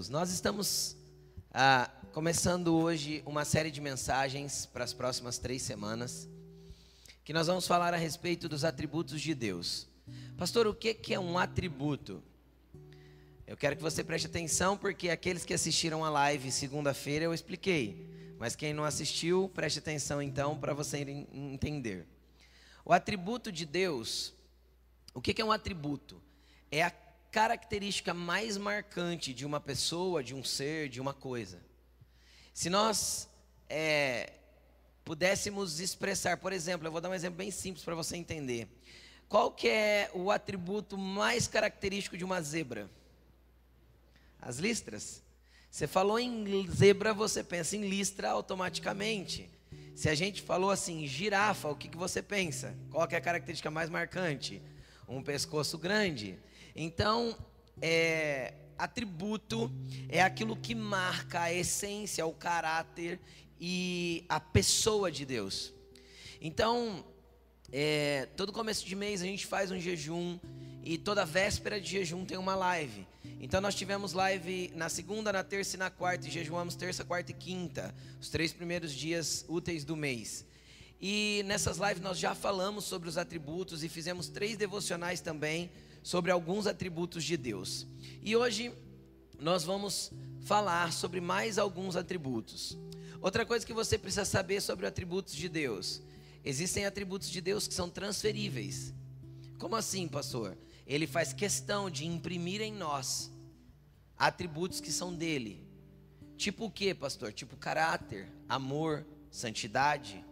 Jesus. Nós estamos ah, começando hoje uma série de mensagens para as próximas três semanas, que nós vamos falar a respeito dos atributos de Deus. Pastor, o que, que é um atributo? Eu quero que você preste atenção, porque aqueles que assistiram a live segunda-feira eu expliquei, mas quem não assistiu, preste atenção então para você entender. O atributo de Deus, o que, que é um atributo? É a característica mais marcante de uma pessoa, de um ser, de uma coisa. Se nós é, pudéssemos expressar, por exemplo, eu vou dar um exemplo bem simples para você entender. Qual que é o atributo mais característico de uma zebra? As listras. Você falou em zebra, você pensa em listra automaticamente. Se a gente falou assim, girafa, o que, que você pensa? Qual que é a característica mais marcante? Um pescoço grande. Então, é, atributo é aquilo que marca a essência, o caráter e a pessoa de Deus. Então, é, todo começo de mês a gente faz um jejum e toda véspera de jejum tem uma live. Então nós tivemos live na segunda, na terça e na quarta e jejuamos terça, quarta e quinta, os três primeiros dias úteis do mês. E nessas lives nós já falamos sobre os atributos e fizemos três devocionais também sobre alguns atributos de Deus. E hoje nós vamos falar sobre mais alguns atributos. Outra coisa que você precisa saber sobre atributos de Deus: existem atributos de Deus que são transferíveis. Como assim, pastor? Ele faz questão de imprimir em nós atributos que são dele. Tipo o que, pastor? Tipo caráter, amor, santidade.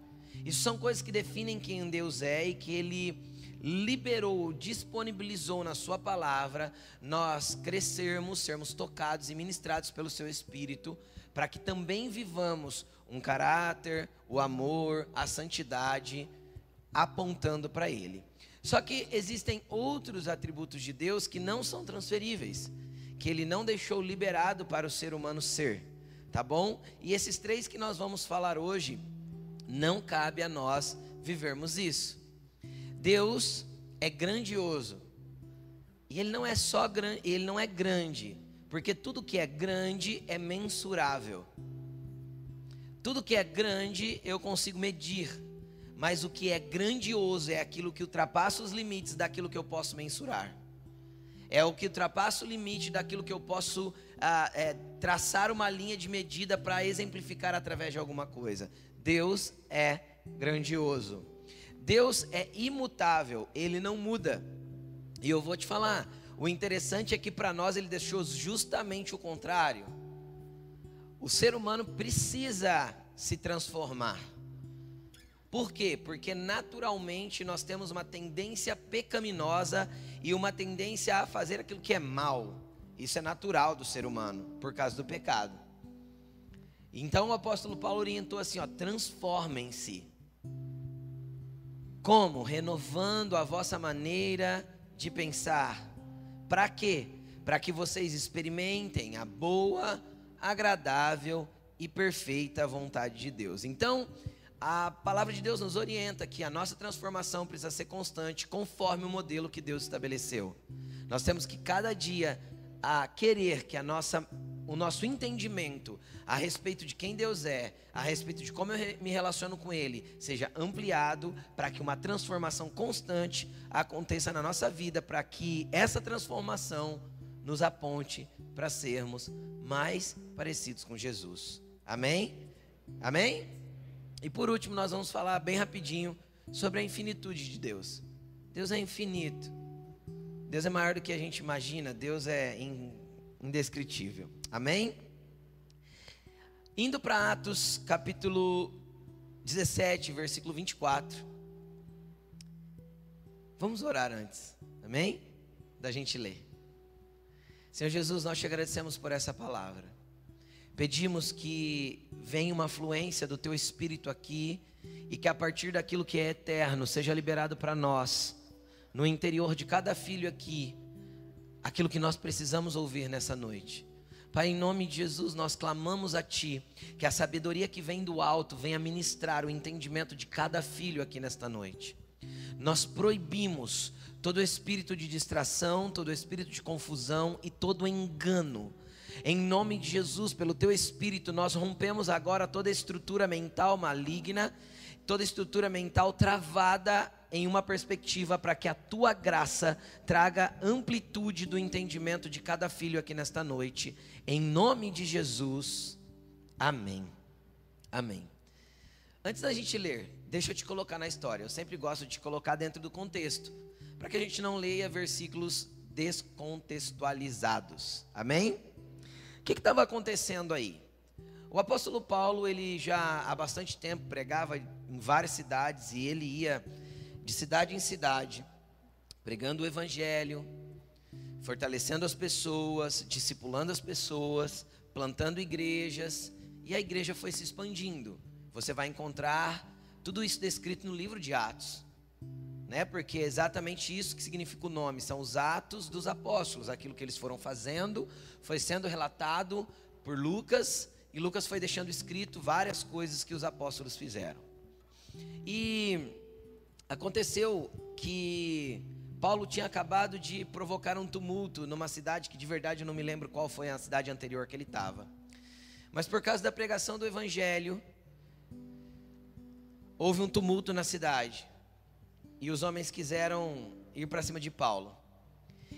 Isso são coisas que definem quem Deus é e que ele liberou, disponibilizou na Sua palavra, nós crescermos, sermos tocados e ministrados pelo Seu Espírito, para que também vivamos um caráter, o amor, a santidade, apontando para Ele. Só que existem outros atributos de Deus que não são transferíveis, que Ele não deixou liberado para o ser humano ser, tá bom? E esses três que nós vamos falar hoje, não cabe a nós vivermos isso. Deus é grandioso. E ele não é só grande, ele não é grande, porque tudo que é grande é mensurável. Tudo que é grande eu consigo medir, mas o que é grandioso é aquilo que ultrapassa os limites daquilo que eu posso mensurar. É o que ultrapassa o limite daquilo que eu posso ah, é, traçar uma linha de medida para exemplificar através de alguma coisa. Deus é grandioso. Deus é imutável, ele não muda. E eu vou te falar, o interessante é que para nós ele deixou justamente o contrário. O ser humano precisa se transformar. Por quê? Porque naturalmente nós temos uma tendência pecaminosa e uma tendência a fazer aquilo que é mal. Isso é natural do ser humano, por causa do pecado. Então o apóstolo Paulo orientou assim: ó, transformem-se. Como? Renovando a vossa maneira de pensar. Para quê? Para que vocês experimentem a boa, agradável e perfeita vontade de Deus. Então, a palavra de Deus nos orienta que a nossa transformação precisa ser constante, conforme o modelo que Deus estabeleceu. Nós temos que cada dia a querer que a nossa o nosso entendimento a respeito de quem Deus é, a respeito de como eu me relaciono com Ele, seja ampliado para que uma transformação constante aconteça na nossa vida, para que essa transformação nos aponte para sermos mais parecidos com Jesus. Amém? Amém? E por último, nós vamos falar bem rapidinho sobre a infinitude de Deus. Deus é infinito. Deus é maior do que a gente imagina. Deus é indescritível. Amém? Indo para Atos capítulo 17, versículo 24. Vamos orar antes, amém? Da gente ler. Senhor Jesus, nós te agradecemos por essa palavra. Pedimos que venha uma fluência do teu espírito aqui e que a partir daquilo que é eterno seja liberado para nós, no interior de cada filho aqui, aquilo que nós precisamos ouvir nessa noite. Pai, em nome de Jesus, nós clamamos a Ti, que a sabedoria que vem do alto venha ministrar o entendimento de cada filho aqui nesta noite. Nós proibimos todo espírito de distração, todo espírito de confusão e todo engano Em nome de Jesus, pelo teu espírito, nós rompemos agora toda estrutura mental maligna, toda estrutura mental travada em uma perspectiva para que a tua graça traga amplitude do entendimento de cada filho aqui nesta noite. Em nome de Jesus. Amém. Amém. Antes da gente ler, deixa eu te colocar na história. Eu sempre gosto de te colocar dentro do contexto, para que a gente não leia versículos descontextualizados. Amém? O que estava acontecendo aí? O apóstolo Paulo, ele já há bastante tempo pregava em várias cidades e ele ia de cidade em cidade, pregando o evangelho, fortalecendo as pessoas, discipulando as pessoas, plantando igrejas, e a igreja foi se expandindo. Você vai encontrar tudo isso descrito no livro de Atos. Né? Porque é exatamente isso que significa o nome, são os atos dos apóstolos, aquilo que eles foram fazendo, foi sendo relatado por Lucas, e Lucas foi deixando escrito várias coisas que os apóstolos fizeram. E aconteceu que Paulo tinha acabado de provocar um tumulto numa cidade que de verdade eu não me lembro qual foi a cidade anterior que ele estava. Mas por causa da pregação do evangelho, houve um tumulto na cidade e os homens quiseram ir para cima de Paulo.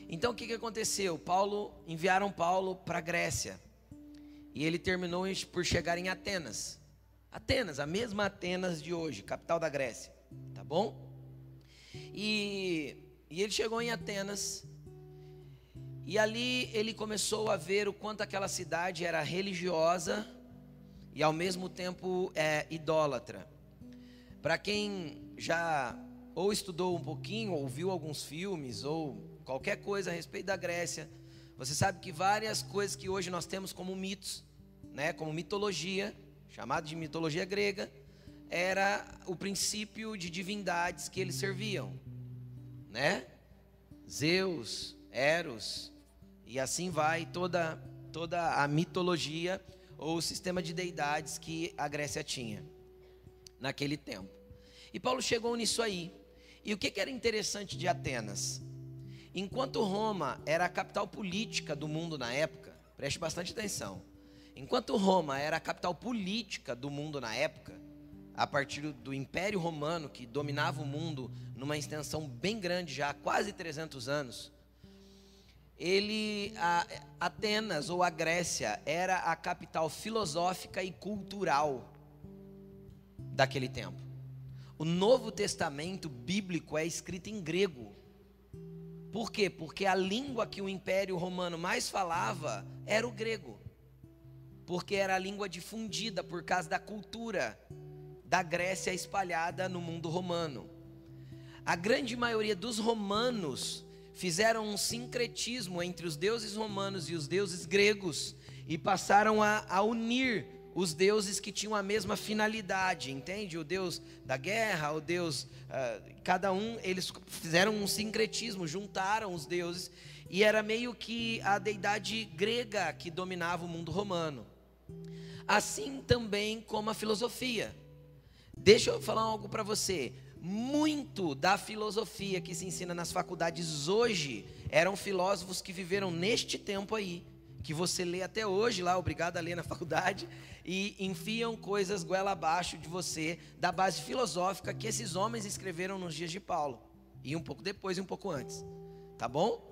Então o que, que aconteceu? Paulo enviaram Paulo para Grécia e ele terminou por chegar em Atenas. Atenas, a mesma Atenas de hoje, capital da Grécia, bom? E, e ele chegou em Atenas e ali ele começou a ver o quanto aquela cidade era religiosa e ao mesmo tempo é, idólatra. Para quem já ou estudou um pouquinho, ou viu alguns filmes, ou qualquer coisa a respeito da Grécia, você sabe que várias coisas que hoje nós temos como mitos, né, como mitologia, chamado de mitologia grega, era o princípio de divindades que eles serviam, né? Zeus, Eros, e assim vai toda toda a mitologia ou o sistema de deidades que a Grécia tinha naquele tempo. E Paulo chegou nisso aí. E o que, que era interessante de Atenas? Enquanto Roma era a capital política do mundo na época, preste bastante atenção. Enquanto Roma era a capital política do mundo na época, a partir do Império Romano, que dominava o mundo numa extensão bem grande já há quase 300 anos, ele, a, Atenas ou a Grécia era a capital filosófica e cultural daquele tempo. O Novo Testamento bíblico é escrito em grego. Por quê? Porque a língua que o Império Romano mais falava era o grego. Porque era a língua difundida por causa da cultura da Grécia espalhada no mundo romano. A grande maioria dos romanos fizeram um sincretismo entre os deuses romanos e os deuses gregos e passaram a, a unir os deuses que tinham a mesma finalidade, entende? O deus da guerra, o deus, uh, cada um, eles fizeram um sincretismo, juntaram os deuses, e era meio que a deidade grega que dominava o mundo romano. Assim também como a filosofia. Deixa eu falar algo para você. Muito da filosofia que se ensina nas faculdades hoje eram filósofos que viveram neste tempo aí, que você lê até hoje lá, obrigado a ler na faculdade, e enfiam coisas goela abaixo de você da base filosófica que esses homens escreveram nos dias de Paulo, e um pouco depois e um pouco antes. Tá bom?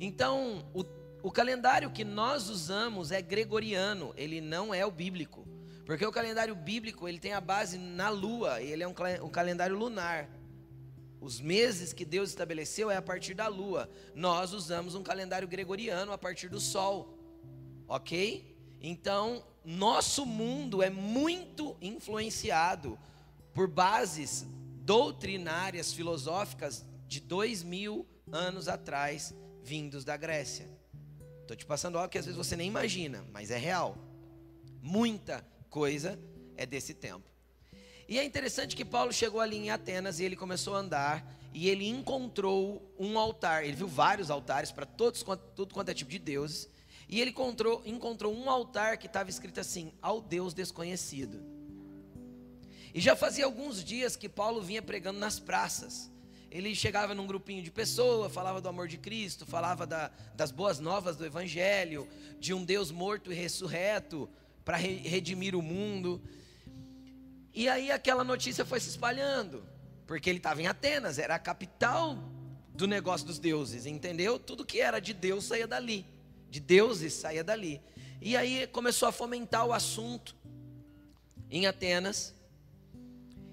Então, o, o calendário que nós usamos é gregoriano, ele não é o bíblico. Porque o calendário bíblico, ele tem a base na lua, ele é um, um calendário lunar. Os meses que Deus estabeleceu é a partir da lua. Nós usamos um calendário gregoriano a partir do sol. OK? Então, nosso mundo é muito influenciado por bases doutrinárias, filosóficas de dois mil anos atrás, vindos da Grécia. Estou te passando algo que às vezes você nem imagina, mas é real. Muita coisa é desse tempo. E é interessante que Paulo chegou ali em Atenas e ele começou a andar e ele encontrou um altar. Ele viu vários altares para todos, tudo quanto é tipo de deuses. E ele encontrou, encontrou um altar que estava escrito assim: ao Deus desconhecido. E já fazia alguns dias que Paulo vinha pregando nas praças. ele chegava num grupinho de pessoas, falava do amor de Cristo, falava da, das boas novas do Evangelho, de um Deus morto e ressurreto para redimir o mundo. E aí aquela notícia foi se espalhando, porque ele estava em Atenas, era a capital do negócio dos deuses, entendeu? Tudo que era de Deus saía dali, de deuses saía dali. E aí começou a fomentar o assunto em Atenas.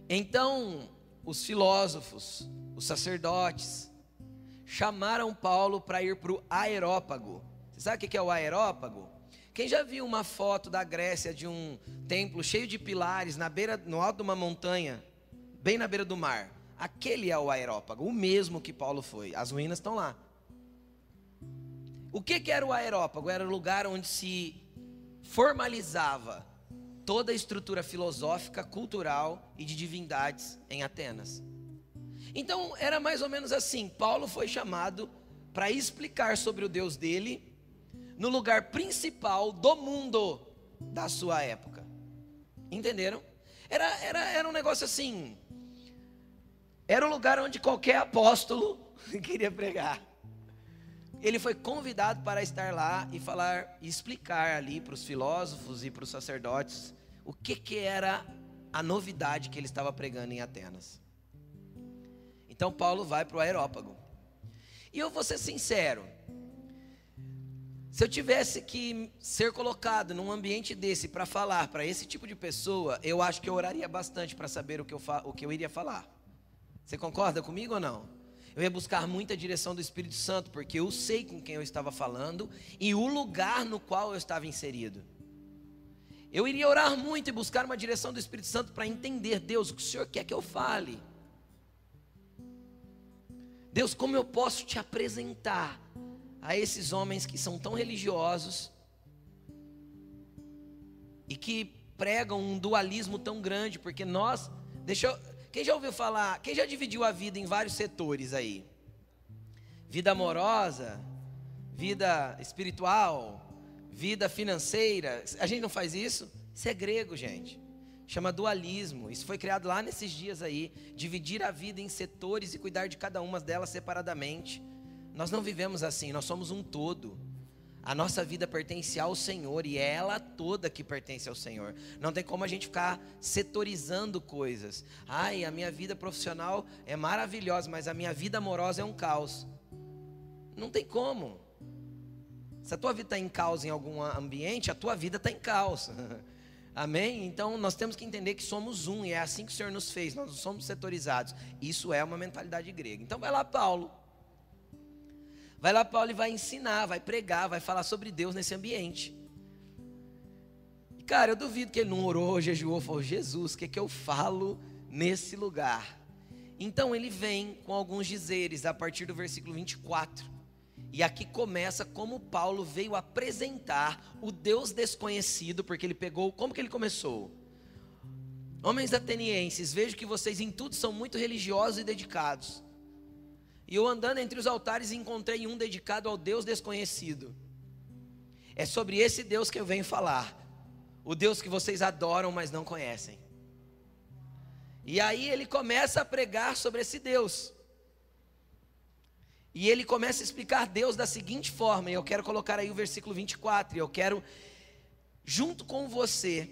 Então, os filósofos, os sacerdotes, chamaram Paulo para ir para o Aerópago. Você sabe o que é o Aerópago? Quem já viu uma foto da Grécia de um templo cheio de pilares na beira, no alto de uma montanha, bem na beira do mar? Aquele é o Aerópago, o mesmo que Paulo foi. As ruínas estão lá. O que, que era o Aerópago? Era o lugar onde se formalizava toda a estrutura filosófica, cultural e de divindades em Atenas. Então era mais ou menos assim: Paulo foi chamado para explicar sobre o Deus dele no lugar principal do mundo da sua época. Entenderam? Era, era, era um negócio assim. Era um lugar onde qualquer apóstolo queria pregar. Ele foi convidado para estar lá e falar e explicar ali para os filósofos e para os sacerdotes o que, que era a novidade que ele estava pregando em Atenas. Então Paulo vai para o aerópago. E eu vou ser sincero, se eu tivesse que ser colocado num ambiente desse para falar para esse tipo de pessoa, eu acho que eu oraria bastante para saber o que, eu o que eu iria falar. Você concorda comigo ou não? Eu ia buscar muita direção do Espírito Santo, porque eu sei com quem eu estava falando e o lugar no qual eu estava inserido. Eu iria orar muito e buscar uma direção do Espírito Santo para entender, Deus, o que o Senhor quer que eu fale. Deus, como eu posso te apresentar a esses homens que são tão religiosos e que pregam um dualismo tão grande, porque nós, deixa eu, quem já ouviu falar, quem já dividiu a vida em vários setores aí? Vida amorosa, vida espiritual, vida financeira. A gente não faz isso? Isso é grego, gente. Chama dualismo. Isso foi criado lá nesses dias aí. Dividir a vida em setores e cuidar de cada uma delas separadamente. Nós não vivemos assim, nós somos um todo. A nossa vida pertence ao Senhor e é ela toda que pertence ao Senhor. Não tem como a gente ficar setorizando coisas. Ai, a minha vida profissional é maravilhosa, mas a minha vida amorosa é um caos. Não tem como. Se a tua vida está em caos em algum ambiente, a tua vida está em caos. Amém? Então nós temos que entender que somos um e é assim que o Senhor nos fez, nós não somos setorizados. Isso é uma mentalidade grega. Então vai lá, Paulo. Vai lá, Paulo, e vai ensinar, vai pregar, vai falar sobre Deus nesse ambiente. E, cara, eu duvido que ele não orou, jejuou, falou: Jesus, o que, é que eu falo nesse lugar? Então ele vem com alguns dizeres a partir do versículo 24. E aqui começa como Paulo veio apresentar o Deus desconhecido, porque ele pegou, como que ele começou? Homens atenienses, vejo que vocês em tudo são muito religiosos e dedicados. E eu andando entre os altares encontrei um dedicado ao Deus desconhecido. É sobre esse Deus que eu venho falar. O Deus que vocês adoram, mas não conhecem. E aí ele começa a pregar sobre esse Deus. E ele começa a explicar Deus da seguinte forma, e eu quero colocar aí o versículo 24, e eu quero, junto com você,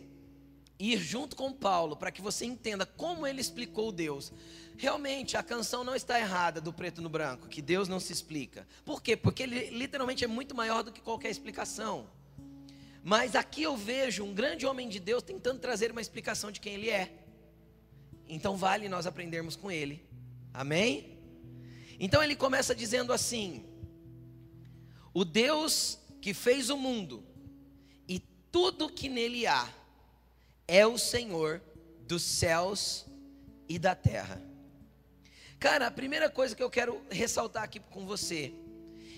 ir junto com Paulo, para que você entenda como ele explicou Deus. Realmente, a canção não está errada do preto no branco, que Deus não se explica. Por quê? Porque ele literalmente é muito maior do que qualquer explicação. Mas aqui eu vejo um grande homem de Deus tentando trazer uma explicação de quem ele é. Então vale nós aprendermos com ele. Amém? Então ele começa dizendo assim: O Deus que fez o mundo e tudo que nele há é o Senhor dos céus e da terra. Cara, a primeira coisa que eu quero ressaltar aqui com você,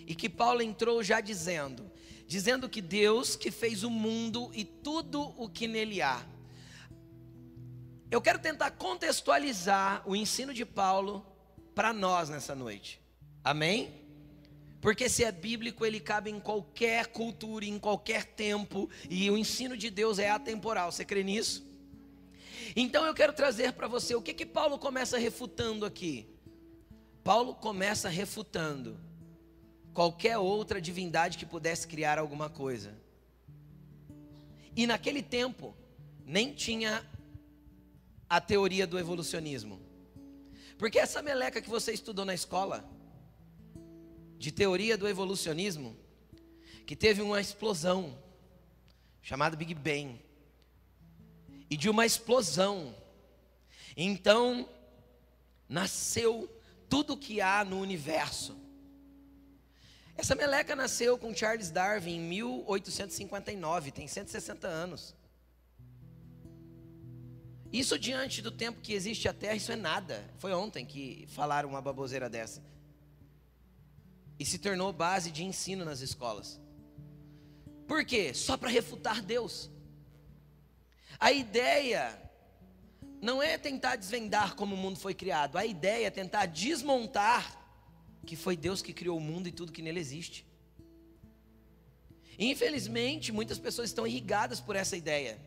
e que Paulo entrou já dizendo, dizendo que Deus que fez o mundo e tudo o que nele há. Eu quero tentar contextualizar o ensino de Paulo para nós nessa noite. Amém? Porque se é bíblico, ele cabe em qualquer cultura, em qualquer tempo, e o ensino de Deus é atemporal. Você crê nisso? Então eu quero trazer para você o que que Paulo começa refutando aqui. Paulo começa refutando qualquer outra divindade que pudesse criar alguma coisa. E naquele tempo, nem tinha a teoria do evolucionismo. Porque essa meleca que você estudou na escola, de teoria do evolucionismo, que teve uma explosão, chamada Big Bang, e de uma explosão, então nasceu tudo que há no universo. Essa meleca nasceu com Charles Darwin em 1859, tem 160 anos. Isso diante do tempo que existe a Terra, isso é nada. Foi ontem que falaram uma baboseira dessa. E se tornou base de ensino nas escolas. Por quê? Só para refutar Deus. A ideia não é tentar desvendar como o mundo foi criado, a ideia é tentar desmontar que foi Deus que criou o mundo e tudo que nele existe. Infelizmente, muitas pessoas estão irrigadas por essa ideia.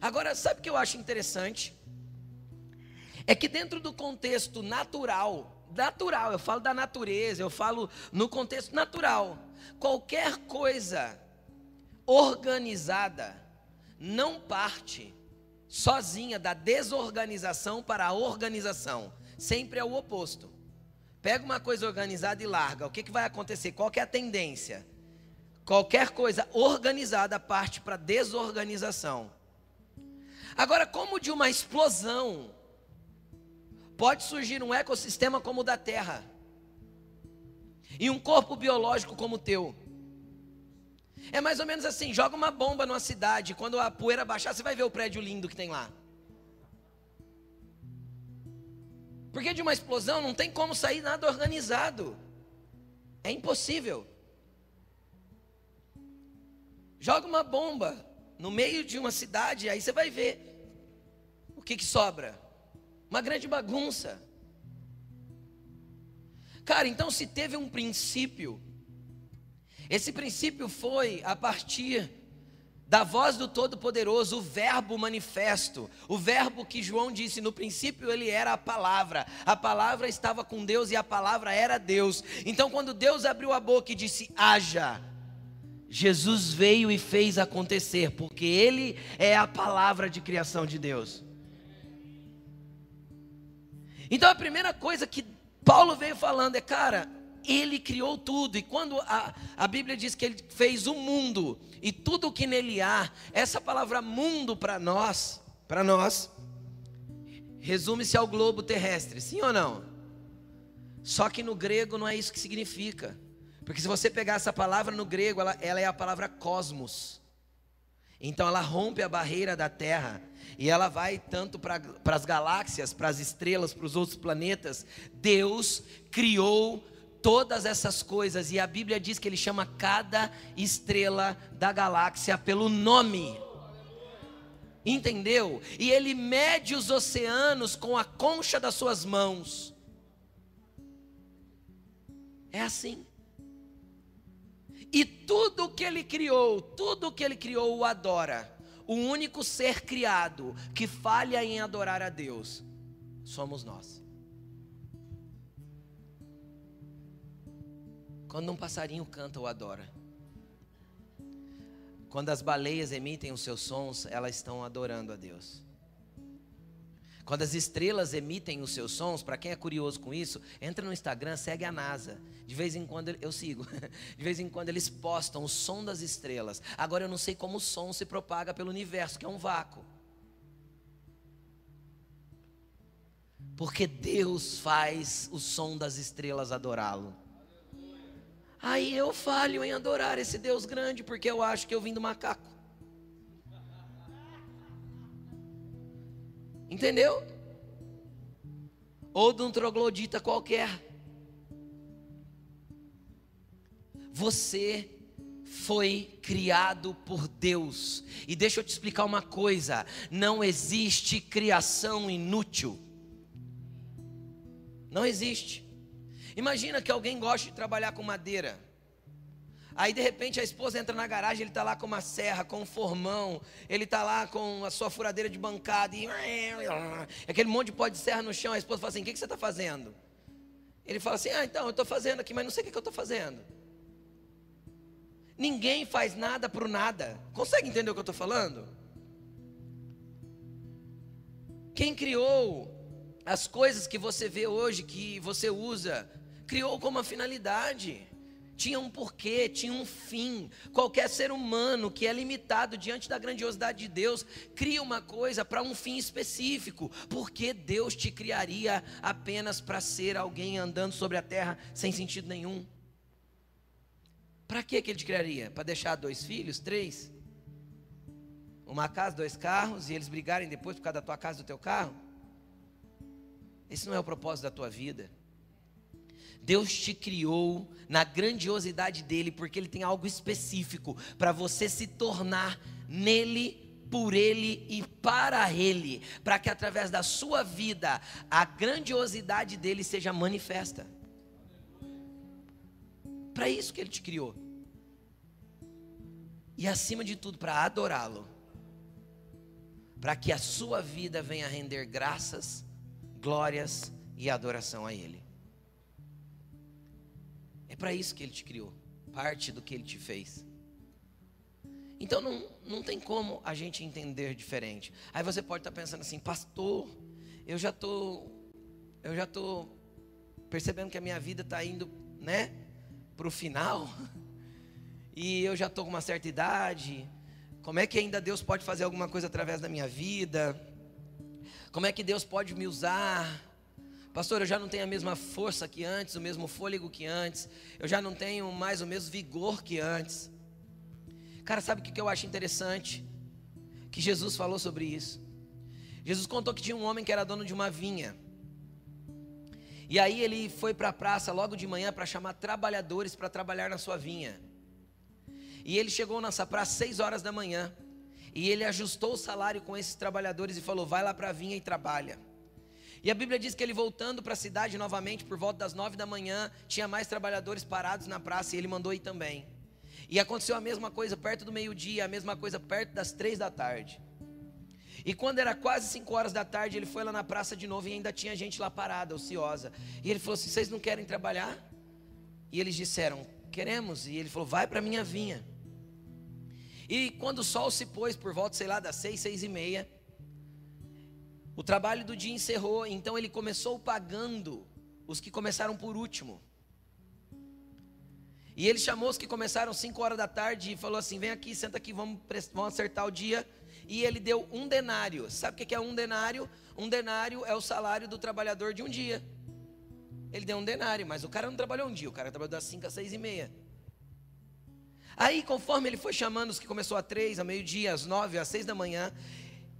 Agora, sabe o que eu acho interessante? É que dentro do contexto natural, natural, eu falo da natureza, eu falo no contexto natural, qualquer coisa organizada não parte sozinha da desorganização para a organização. Sempre é o oposto. Pega uma coisa organizada e larga. O que, que vai acontecer? Qual é a tendência? Qualquer coisa organizada parte para desorganização. Agora, como de uma explosão pode surgir um ecossistema como o da Terra e um corpo biológico como o teu? É mais ou menos assim: joga uma bomba numa cidade, quando a poeira baixar, você vai ver o prédio lindo que tem lá. Porque de uma explosão não tem como sair nada organizado. É impossível. Joga uma bomba no meio de uma cidade, aí você vai ver o que, que sobra. Uma grande bagunça. Cara, então se teve um princípio esse princípio foi a partir da voz do Todo-Poderoso, o Verbo manifesto, o Verbo que João disse no princípio, ele era a palavra, a palavra estava com Deus e a palavra era Deus. Então, quando Deus abriu a boca e disse: haja, Jesus veio e fez acontecer, porque Ele é a palavra de criação de Deus. Então, a primeira coisa que Paulo veio falando é, cara, ele criou tudo. E quando a, a Bíblia diz que Ele fez o mundo e tudo o que nele há, essa palavra mundo para nós, para nós, resume-se ao globo terrestre, sim ou não? Só que no grego não é isso que significa. Porque se você pegar essa palavra no grego, ela, ela é a palavra cosmos. Então ela rompe a barreira da Terra e ela vai tanto para as galáxias, para as estrelas, para os outros planetas. Deus criou todas essas coisas, e a Bíblia diz que ele chama cada estrela da galáxia pelo nome. Entendeu? E ele mede os oceanos com a concha das suas mãos. É assim. E tudo que ele criou, tudo que ele criou o adora. O único ser criado que falha em adorar a Deus somos nós. Quando um passarinho canta ou adora. Quando as baleias emitem os seus sons, elas estão adorando a Deus. Quando as estrelas emitem os seus sons, para quem é curioso com isso, entra no Instagram, segue a NASA. De vez em quando eu sigo. De vez em quando eles postam o som das estrelas. Agora eu não sei como o som se propaga pelo universo, que é um vácuo. Porque Deus faz o som das estrelas adorá-lo. Aí eu falho em adorar esse Deus grande, porque eu acho que eu vim do macaco. Entendeu? Ou de um troglodita qualquer. Você foi criado por Deus. E deixa eu te explicar uma coisa: não existe criação inútil. Não existe. Imagina que alguém gosta de trabalhar com madeira. Aí de repente a esposa entra na garagem, ele está lá com uma serra, com um formão, ele está lá com a sua furadeira de bancada e aquele monte de pó de serra no chão. A esposa fala assim: O que, que você está fazendo? Ele fala assim: Ah, então, eu estou fazendo aqui, mas não sei o que, que eu estou fazendo. Ninguém faz nada por nada. Consegue entender o que eu estou falando? Quem criou as coisas que você vê hoje, que você usa, criou com uma finalidade tinha um porquê, tinha um fim. Qualquer ser humano que é limitado diante da grandiosidade de Deus, cria uma coisa para um fim específico. Porque Deus te criaria apenas para ser alguém andando sobre a terra sem sentido nenhum? Para que ele te criaria? Para deixar dois filhos, três? Uma casa, dois carros e eles brigarem depois por causa da tua casa e do teu carro? Esse não é o propósito da tua vida. Deus te criou na grandiosidade dele, porque ele tem algo específico para você se tornar nele, por ele e para ele, para que através da sua vida a grandiosidade dele seja manifesta. Para isso que ele te criou. E acima de tudo, para adorá-lo. Para que a sua vida venha render graças, glórias e adoração a ele. É para isso que Ele te criou, parte do que Ele te fez. Então não, não tem como a gente entender diferente. Aí você pode estar pensando assim, pastor, eu já tô, eu já tô percebendo que a minha vida está indo, né, para o final. E eu já estou com uma certa idade. Como é que ainda Deus pode fazer alguma coisa através da minha vida? Como é que Deus pode me usar? Pastor, eu já não tenho a mesma força que antes, o mesmo fôlego que antes, eu já não tenho mais o mesmo vigor que antes. Cara, sabe o que eu acho interessante? Que Jesus falou sobre isso. Jesus contou que tinha um homem que era dono de uma vinha. E aí ele foi para a praça logo de manhã para chamar trabalhadores para trabalhar na sua vinha. E ele chegou nessa praça seis horas da manhã. E ele ajustou o salário com esses trabalhadores e falou: vai lá para a vinha e trabalha. E a Bíblia diz que ele voltando para a cidade novamente, por volta das nove da manhã, tinha mais trabalhadores parados na praça e ele mandou ir também. E aconteceu a mesma coisa perto do meio-dia, a mesma coisa perto das três da tarde. E quando era quase cinco horas da tarde, ele foi lá na praça de novo e ainda tinha gente lá parada, ociosa. E ele falou assim: Vocês não querem trabalhar? E eles disseram: Queremos. E ele falou: Vai para minha vinha. E quando o sol se pôs por volta, sei lá, das seis, seis e meia, o trabalho do dia encerrou, então ele começou pagando os que começaram por último. E ele chamou os que começaram 5 horas da tarde e falou assim: vem aqui, senta aqui, vamos, vamos acertar o dia. E ele deu um denário. Sabe o que é um denário? Um denário é o salário do trabalhador de um dia. Ele deu um denário, mas o cara não trabalhou um dia, o cara trabalhou das 5 às 6 e meia. Aí, conforme ele foi chamando os que começou a três, a meio-dia, às nove, às seis da manhã,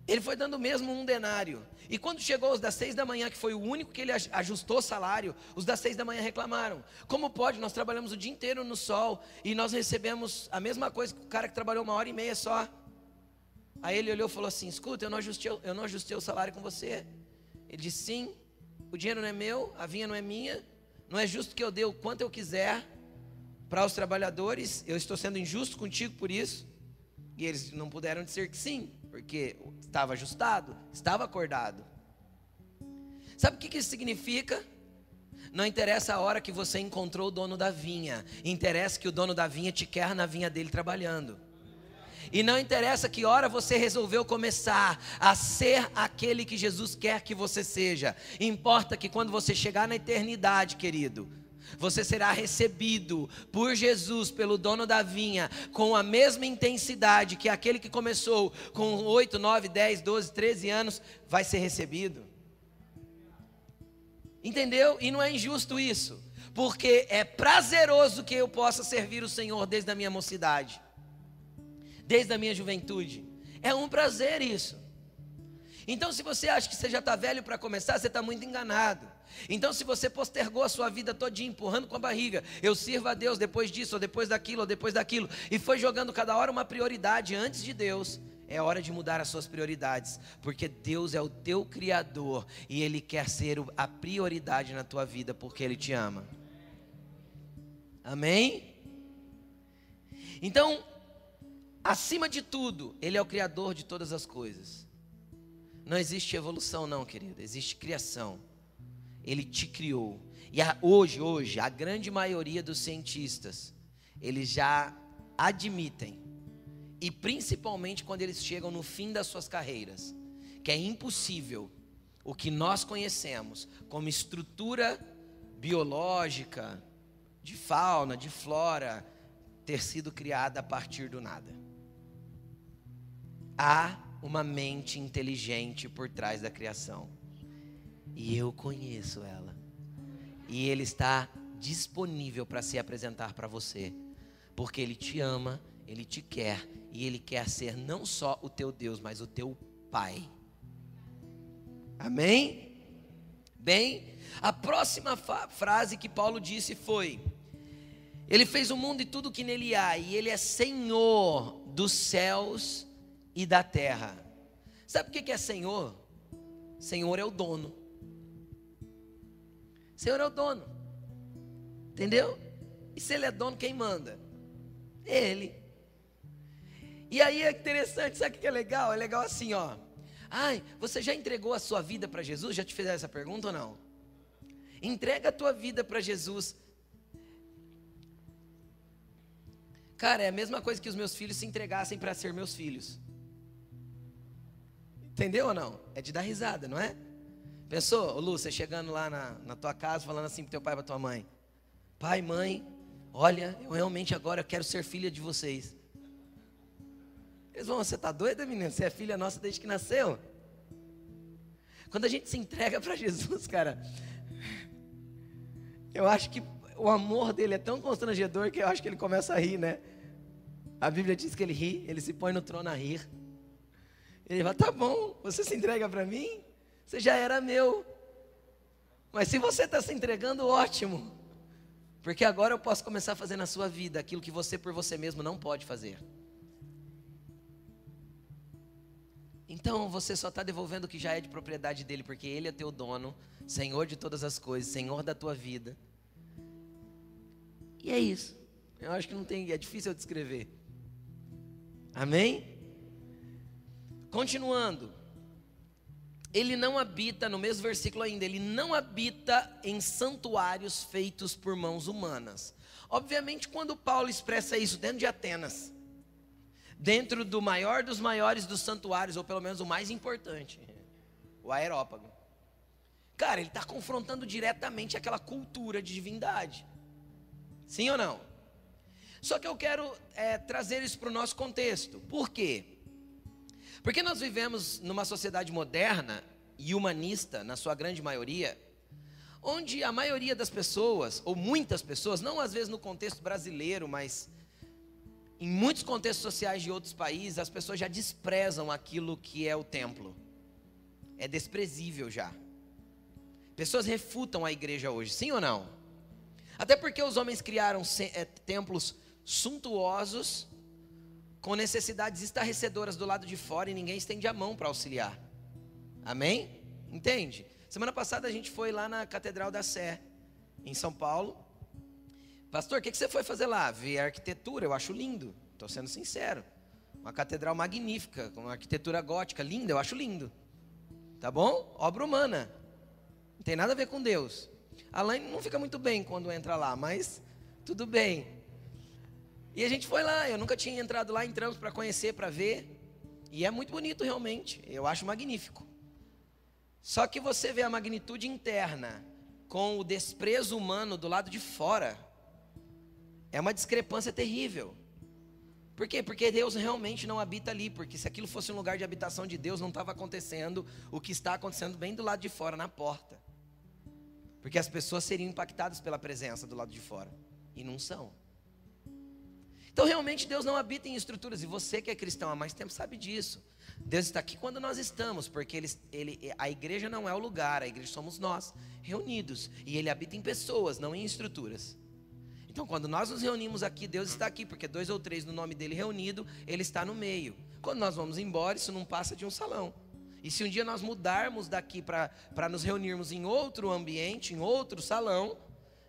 ele foi dando mesmo um denário. E quando chegou os das seis da manhã, que foi o único que ele ajustou salário, os das seis da manhã reclamaram. Como pode? Nós trabalhamos o dia inteiro no sol e nós recebemos a mesma coisa que o cara que trabalhou uma hora e meia só. Aí ele olhou e falou assim: Escuta, eu não ajustei, eu não ajustei o salário com você. Ele disse: Sim, o dinheiro não é meu, a vinha não é minha, não é justo que eu dê o quanto eu quiser para os trabalhadores, eu estou sendo injusto contigo por isso. E eles não puderam dizer que sim porque estava ajustado, estava acordado. Sabe o que isso significa? Não interessa a hora que você encontrou o dono da vinha, interessa que o dono da vinha te quer na vinha dele trabalhando. E não interessa que hora você resolveu começar a ser aquele que Jesus quer que você seja. Importa que quando você chegar na eternidade, querido, você será recebido por Jesus, pelo dono da vinha, com a mesma intensidade que aquele que começou com 8, 9, 10, 12, 13 anos, vai ser recebido. Entendeu? E não é injusto isso, porque é prazeroso que eu possa servir o Senhor desde a minha mocidade, desde a minha juventude. É um prazer isso. Então, se você acha que você já está velho para começar, você está muito enganado. Então, se você postergou a sua vida todinha, empurrando com a barriga, eu sirvo a Deus depois disso, ou depois daquilo, ou depois daquilo, e foi jogando cada hora uma prioridade antes de Deus, é hora de mudar as suas prioridades, porque Deus é o teu Criador e Ele quer ser a prioridade na tua vida, porque Ele te ama. Amém? Então, acima de tudo, Ele é o Criador de todas as coisas. Não existe evolução, não, querido, existe criação. Ele te criou. E a, hoje, hoje, a grande maioria dos cientistas, eles já admitem, e principalmente quando eles chegam no fim das suas carreiras, que é impossível o que nós conhecemos como estrutura biológica, de fauna, de flora, ter sido criada a partir do nada. Há uma mente inteligente por trás da criação. E eu conheço ela. E ele está disponível para se apresentar para você, porque ele te ama, ele te quer e ele quer ser não só o teu Deus, mas o teu Pai. Amém? Bem, a próxima frase que Paulo disse foi: Ele fez o mundo e tudo que nele há, e Ele é Senhor dos céus e da terra. Sabe o que é Senhor? Senhor é o dono. Senhor é o dono. Entendeu? E se Ele é dono, quem manda? Ele. E aí é interessante, sabe o que é legal? É legal assim, ó. Ai, você já entregou a sua vida para Jesus? Já te fizeram essa pergunta ou não? Entrega a tua vida para Jesus. Cara, é a mesma coisa que os meus filhos se entregassem para ser meus filhos. Entendeu ou não? É de dar risada, não é? Pensou, você chegando lá na, na tua casa, falando assim para teu pai e para tua mãe: Pai, mãe, olha, eu realmente agora quero ser filha de vocês. Eles vão, você está doida, menina? Você é filha nossa desde que nasceu. Quando a gente se entrega para Jesus, cara, eu acho que o amor dele é tão constrangedor que eu acho que ele começa a rir, né? A Bíblia diz que ele ri, ele se põe no trono a rir. Ele fala: tá bom, você se entrega para mim, você já era meu. Mas se você está se entregando, ótimo. Porque agora eu posso começar a fazer na sua vida aquilo que você por você mesmo não pode fazer. Então você só está devolvendo o que já é de propriedade dele, porque ele é teu dono, Senhor de todas as coisas, Senhor da tua vida. E é isso. Eu acho que não tem, é difícil eu descrever. Amém? Continuando. Ele não habita, no mesmo versículo ainda, ele não habita em santuários feitos por mãos humanas. Obviamente, quando Paulo expressa isso dentro de Atenas, dentro do maior dos maiores dos santuários, ou pelo menos o mais importante, o aerópago. Cara, ele está confrontando diretamente aquela cultura de divindade. Sim ou não? Só que eu quero é, trazer isso para o nosso contexto. Por quê? Porque nós vivemos numa sociedade moderna e humanista, na sua grande maioria, onde a maioria das pessoas, ou muitas pessoas, não às vezes no contexto brasileiro, mas em muitos contextos sociais de outros países, as pessoas já desprezam aquilo que é o templo. É desprezível já. Pessoas refutam a igreja hoje, sim ou não? Até porque os homens criaram é, templos suntuosos, com necessidades estarrecedoras do lado de fora e ninguém estende a mão para auxiliar. Amém? Entende? Semana passada a gente foi lá na Catedral da Sé, em São Paulo, Pastor, o que, que você foi fazer lá? Ver a arquitetura, eu acho lindo. Estou sendo sincero. Uma catedral magnífica, com uma arquitetura gótica, linda, eu acho lindo. Tá bom? Obra humana. Não tem nada a ver com Deus. A Laine não fica muito bem quando entra lá, mas tudo bem. E a gente foi lá, eu nunca tinha entrado lá, entramos para conhecer, para ver. E é muito bonito realmente, eu acho magnífico. Só que você vê a magnitude interna com o desprezo humano do lado de fora. É uma discrepância terrível. Por quê? Porque Deus realmente não habita ali. Porque se aquilo fosse um lugar de habitação de Deus, não estava acontecendo o que está acontecendo bem do lado de fora, na porta. Porque as pessoas seriam impactadas pela presença do lado de fora. E não são. Então, realmente, Deus não habita em estruturas. E você que é cristão há mais tempo sabe disso. Deus está aqui quando nós estamos, porque ele, ele, a igreja não é o lugar, a igreja somos nós, reunidos. E Ele habita em pessoas, não em estruturas. Então, quando nós nos reunimos aqui, Deus está aqui, porque dois ou três no nome dele reunido, ele está no meio. Quando nós vamos embora, isso não passa de um salão. E se um dia nós mudarmos daqui para nos reunirmos em outro ambiente, em outro salão,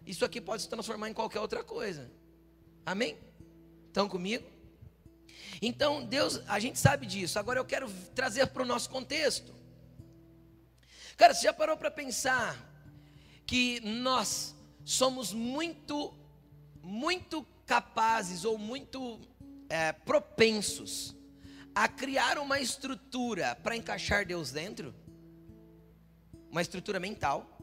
isso aqui pode se transformar em qualquer outra coisa. Amém? Estão comigo? Então, Deus, a gente sabe disso. Agora eu quero trazer para o nosso contexto. Cara, você já parou para pensar que nós somos muito, muito capazes ou muito é, propensos a criar uma estrutura para encaixar Deus dentro, uma estrutura mental.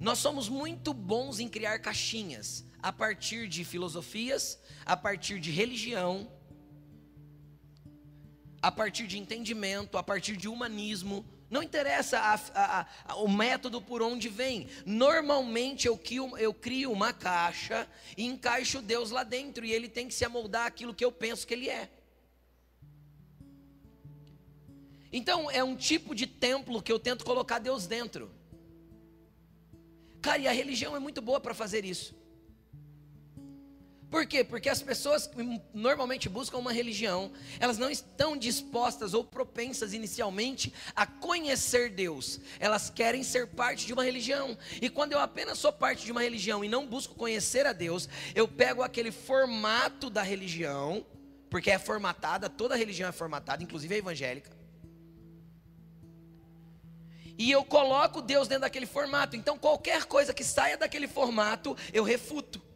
Nós somos muito bons em criar caixinhas a partir de filosofias, a partir de religião, a partir de entendimento, a partir de humanismo. Não interessa a, a, a, o método por onde vem. Normalmente eu crio, eu crio uma caixa e encaixo Deus lá dentro e ele tem que se amoldar aquilo que eu penso que ele é. Então é um tipo de templo que eu tento colocar Deus dentro. Cara, e a religião é muito boa para fazer isso. Por quê? Porque as pessoas que normalmente buscam uma religião, elas não estão dispostas ou propensas inicialmente a conhecer Deus. Elas querem ser parte de uma religião. E quando eu apenas sou parte de uma religião e não busco conhecer a Deus, eu pego aquele formato da religião, porque é formatada, toda religião é formatada, inclusive a evangélica. E eu coloco Deus dentro daquele formato. Então qualquer coisa que saia daquele formato, eu refuto.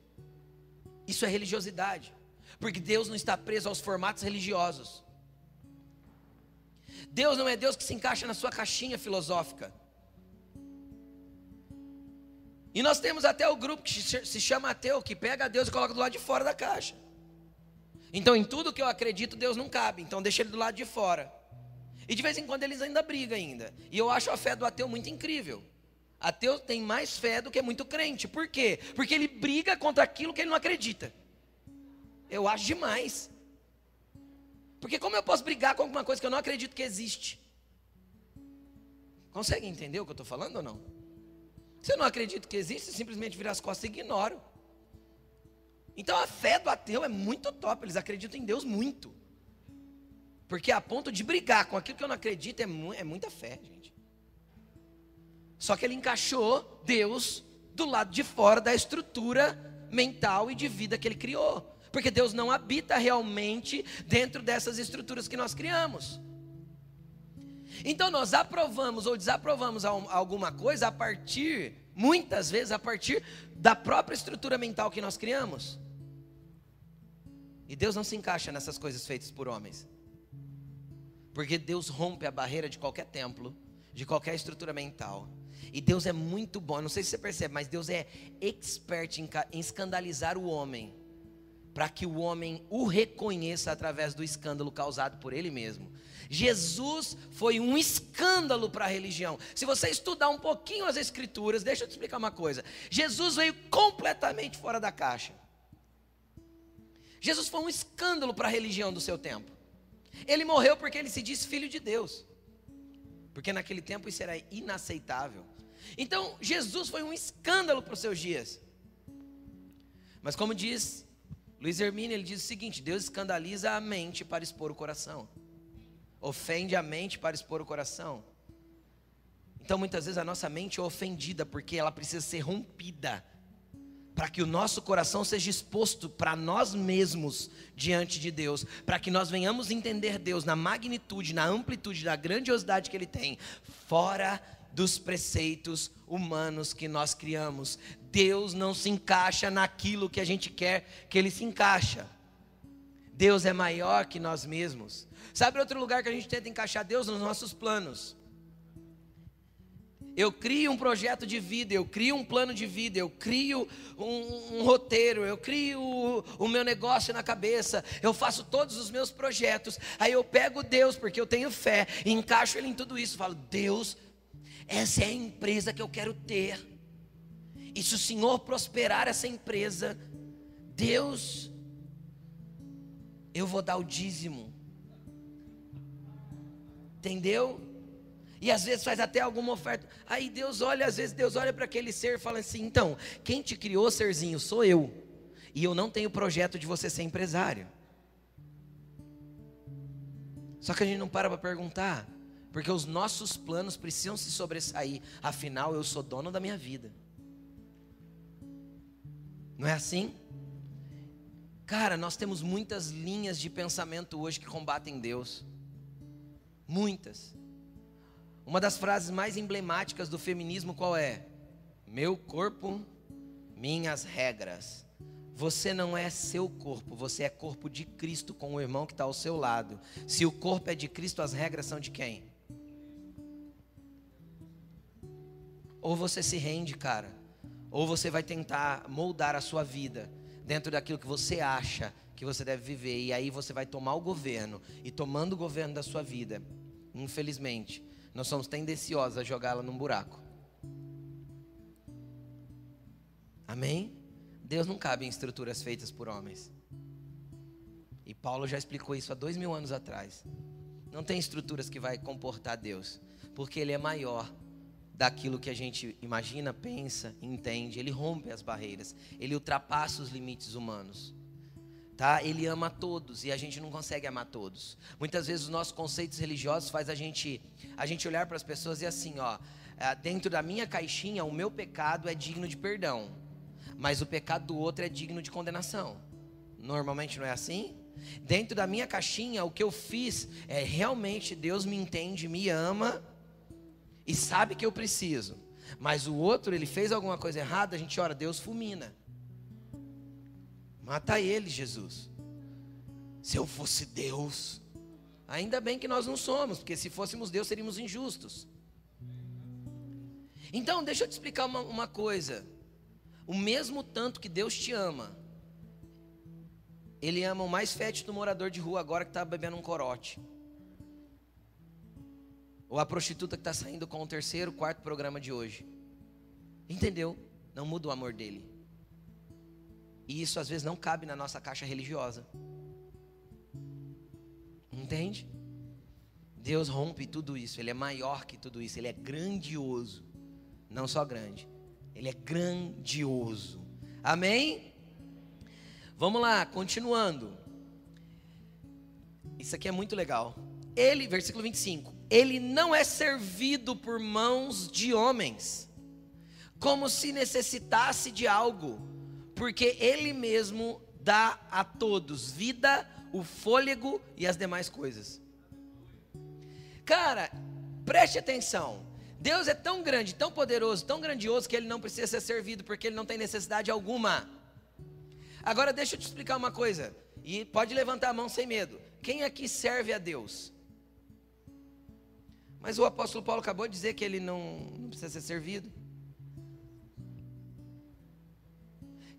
Isso é religiosidade, porque Deus não está preso aos formatos religiosos. Deus não é Deus que se encaixa na sua caixinha filosófica. E nós temos até o grupo que se chama ateu, que pega Deus e coloca do lado de fora da caixa. Então, em tudo que eu acredito, Deus não cabe. Então, deixa ele do lado de fora. E de vez em quando eles ainda brigam ainda. E eu acho a fé do ateu muito incrível. Ateu tem mais fé do que muito crente. Por quê? Porque ele briga contra aquilo que ele não acredita. Eu acho demais. Porque como eu posso brigar com alguma coisa que eu não acredito que existe? Consegue entender o que eu estou falando ou não? Se eu não acredito que existe, simplesmente vira as costas e ignoro. Então a fé do ateu é muito top, eles acreditam em Deus muito. Porque a ponto de brigar com aquilo que eu não acredito é, mu é muita fé, gente. Só que ele encaixou Deus do lado de fora da estrutura mental e de vida que ele criou. Porque Deus não habita realmente dentro dessas estruturas que nós criamos. Então nós aprovamos ou desaprovamos alguma coisa a partir, muitas vezes, a partir da própria estrutura mental que nós criamos. E Deus não se encaixa nessas coisas feitas por homens. Porque Deus rompe a barreira de qualquer templo, de qualquer estrutura mental e Deus é muito bom, não sei se você percebe, mas Deus é expert em, em escandalizar o homem, para que o homem o reconheça através do escândalo causado por ele mesmo. Jesus foi um escândalo para a religião. Se você estudar um pouquinho as Escrituras, deixa eu te explicar uma coisa: Jesus veio completamente fora da caixa. Jesus foi um escândalo para a religião do seu tempo. Ele morreu porque ele se disse filho de Deus. Porque naquele tempo isso era inaceitável. Então, Jesus foi um escândalo para os seus dias. Mas como diz Luiz Hermínio, ele diz o seguinte: Deus escandaliza a mente para expor o coração. Ofende a mente para expor o coração. Então, muitas vezes a nossa mente é ofendida porque ela precisa ser rompida para que o nosso coração seja exposto para nós mesmos diante de Deus, para que nós venhamos entender Deus na magnitude, na amplitude, na grandiosidade que Ele tem, fora dos preceitos humanos que nós criamos. Deus não se encaixa naquilo que a gente quer que Ele se encaixa. Deus é maior que nós mesmos. Sabe outro lugar que a gente tenta encaixar Deus nos nossos planos? Eu crio um projeto de vida, eu crio um plano de vida, eu crio um, um, roteiro, eu crio o, o meu negócio na cabeça, eu faço todos os meus projetos. Aí eu pego Deus, porque eu tenho fé, e encaixo Ele em tudo isso. Falo, Deus, essa é a empresa que eu quero ter. E se o Senhor prosperar essa empresa, Deus, eu vou dar o dízimo. Entendeu? E às vezes faz até alguma oferta. Aí Deus olha, às vezes Deus olha para aquele ser e fala assim: então, quem te criou, serzinho, sou eu. E eu não tenho projeto de você ser empresário. Só que a gente não para para perguntar, porque os nossos planos precisam se sobressair. Afinal, eu sou dono da minha vida. Não é assim? Cara, nós temos muitas linhas de pensamento hoje que combatem Deus. Muitas. Uma das frases mais emblemáticas do feminismo qual é? Meu corpo, minhas regras. Você não é seu corpo, você é corpo de Cristo com o irmão que está ao seu lado. Se o corpo é de Cristo, as regras são de quem? Ou você se rende, cara, ou você vai tentar moldar a sua vida dentro daquilo que você acha que você deve viver, e aí você vai tomar o governo, e tomando o governo da sua vida, infelizmente, nós somos tendenciosos a jogá-la num buraco. Amém? Deus não cabe em estruturas feitas por homens. E Paulo já explicou isso há dois mil anos atrás. Não tem estruturas que vai comportar Deus, porque Ele é maior daquilo que a gente imagina, pensa, entende. Ele rompe as barreiras, Ele ultrapassa os limites humanos. Tá? Ele ama todos e a gente não consegue amar todos. Muitas vezes os nossos conceitos religiosos faz a gente a gente olhar para as pessoas e assim, ó, é, dentro da minha caixinha, o meu pecado é digno de perdão mas o pecado do outro é digno de condenação. Normalmente não é assim? Dentro da minha caixinha, o que eu fiz é realmente Deus me entende, me ama e sabe que eu preciso. Mas o outro, ele fez alguma coisa errada, a gente ora, Deus fulmina. Mata ele, Jesus. Se eu fosse Deus, ainda bem que nós não somos, porque se fôssemos Deus seríamos injustos. Então, deixa eu te explicar uma, uma coisa o mesmo tanto que Deus te ama, Ele ama o mais fétido morador de rua agora que está bebendo um corote. Ou a prostituta que está saindo com o terceiro, quarto programa de hoje. Entendeu? Não muda o amor dele. E isso às vezes não cabe na nossa caixa religiosa. Entende? Deus rompe tudo isso. Ele é maior que tudo isso. Ele é grandioso. Não só grande. Ele é grandioso. Amém? Vamos lá, continuando. Isso aqui é muito legal. Ele, versículo 25: Ele não é servido por mãos de homens, como se necessitasse de algo, porque Ele mesmo dá a todos vida, o fôlego e as demais coisas. Cara, preste atenção. Deus é tão grande, tão poderoso, tão grandioso que ele não precisa ser servido porque ele não tem necessidade alguma. Agora deixa eu te explicar uma coisa, e pode levantar a mão sem medo. Quem aqui serve a Deus? Mas o apóstolo Paulo acabou de dizer que ele não, não precisa ser servido.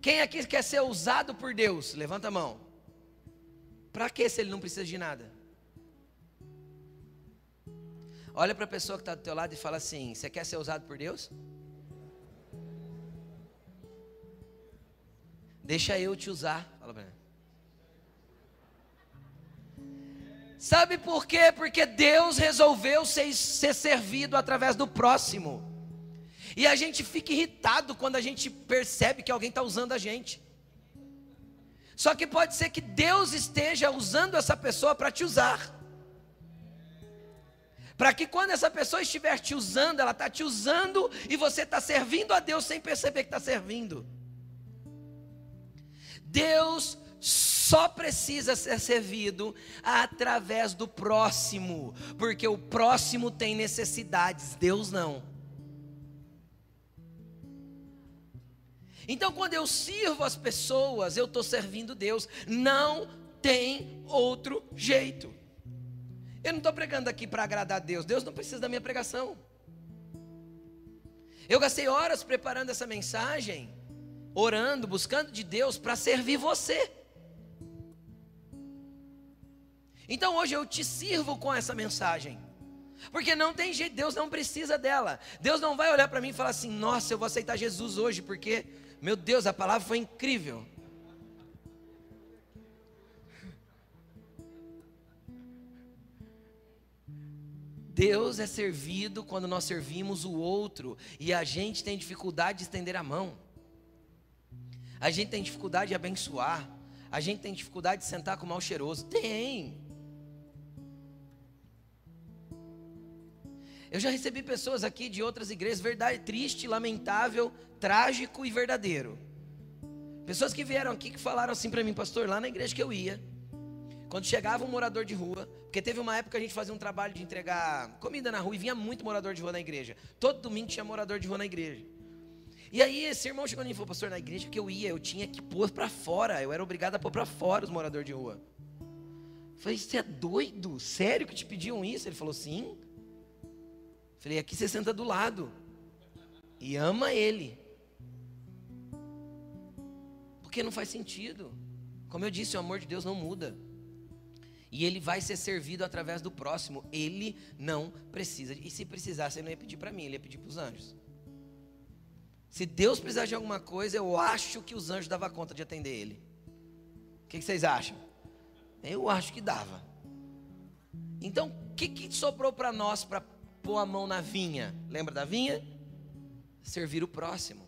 Quem aqui quer ser usado por Deus? Levanta a mão. Para que se ele não precisa de nada? Olha para a pessoa que está do teu lado e fala assim: Você quer ser usado por Deus? Deixa eu te usar. Fala para Sabe por quê? Porque Deus resolveu ser, ser servido através do próximo. E a gente fica irritado quando a gente percebe que alguém está usando a gente. Só que pode ser que Deus esteja usando essa pessoa para te usar. Para que quando essa pessoa estiver te usando, ela está te usando e você está servindo a Deus sem perceber que está servindo. Deus só precisa ser servido através do próximo, porque o próximo tem necessidades, Deus não. Então, quando eu sirvo as pessoas, eu estou servindo Deus, não tem outro jeito. Eu não estou pregando aqui para agradar a Deus. Deus não precisa da minha pregação. Eu gastei horas preparando essa mensagem, orando, buscando de Deus para servir você. Então hoje eu te sirvo com essa mensagem. Porque não tem jeito, Deus não precisa dela. Deus não vai olhar para mim e falar assim: "Nossa, eu vou aceitar Jesus hoje porque meu Deus, a palavra foi incrível". Deus é servido quando nós servimos o outro e a gente tem dificuldade de estender a mão. A gente tem dificuldade de abençoar. A gente tem dificuldade de sentar com o mal cheiroso. Tem. Eu já recebi pessoas aqui de outras igrejas, verdade, triste, lamentável, trágico e verdadeiro. Pessoas que vieram aqui que falaram assim para mim, pastor, lá na igreja que eu ia, quando chegava um morador de rua, porque teve uma época que a gente fazia um trabalho de entregar comida na rua e vinha muito morador de rua na igreja. Todo domingo tinha morador de rua na igreja. E aí esse irmão chegou e falou, pastor, na igreja que eu ia, eu tinha que pôr para fora, eu era obrigado a pôr para fora os moradores de rua. Eu falei, você é doido? Sério que te pediam isso? Ele falou, sim. Falei, aqui você senta do lado e ama ele. Porque não faz sentido. Como eu disse, o amor de Deus não muda. E ele vai ser servido através do próximo. Ele não precisa. E se precisasse, ele não ia pedir para mim, ele ia pedir para os anjos. Se Deus precisar de alguma coisa, eu acho que os anjos davam conta de atender ele. O que, que vocês acham? Eu acho que dava. Então, o que, que sobrou para nós para pôr a mão na vinha? Lembra da vinha? Servir o próximo.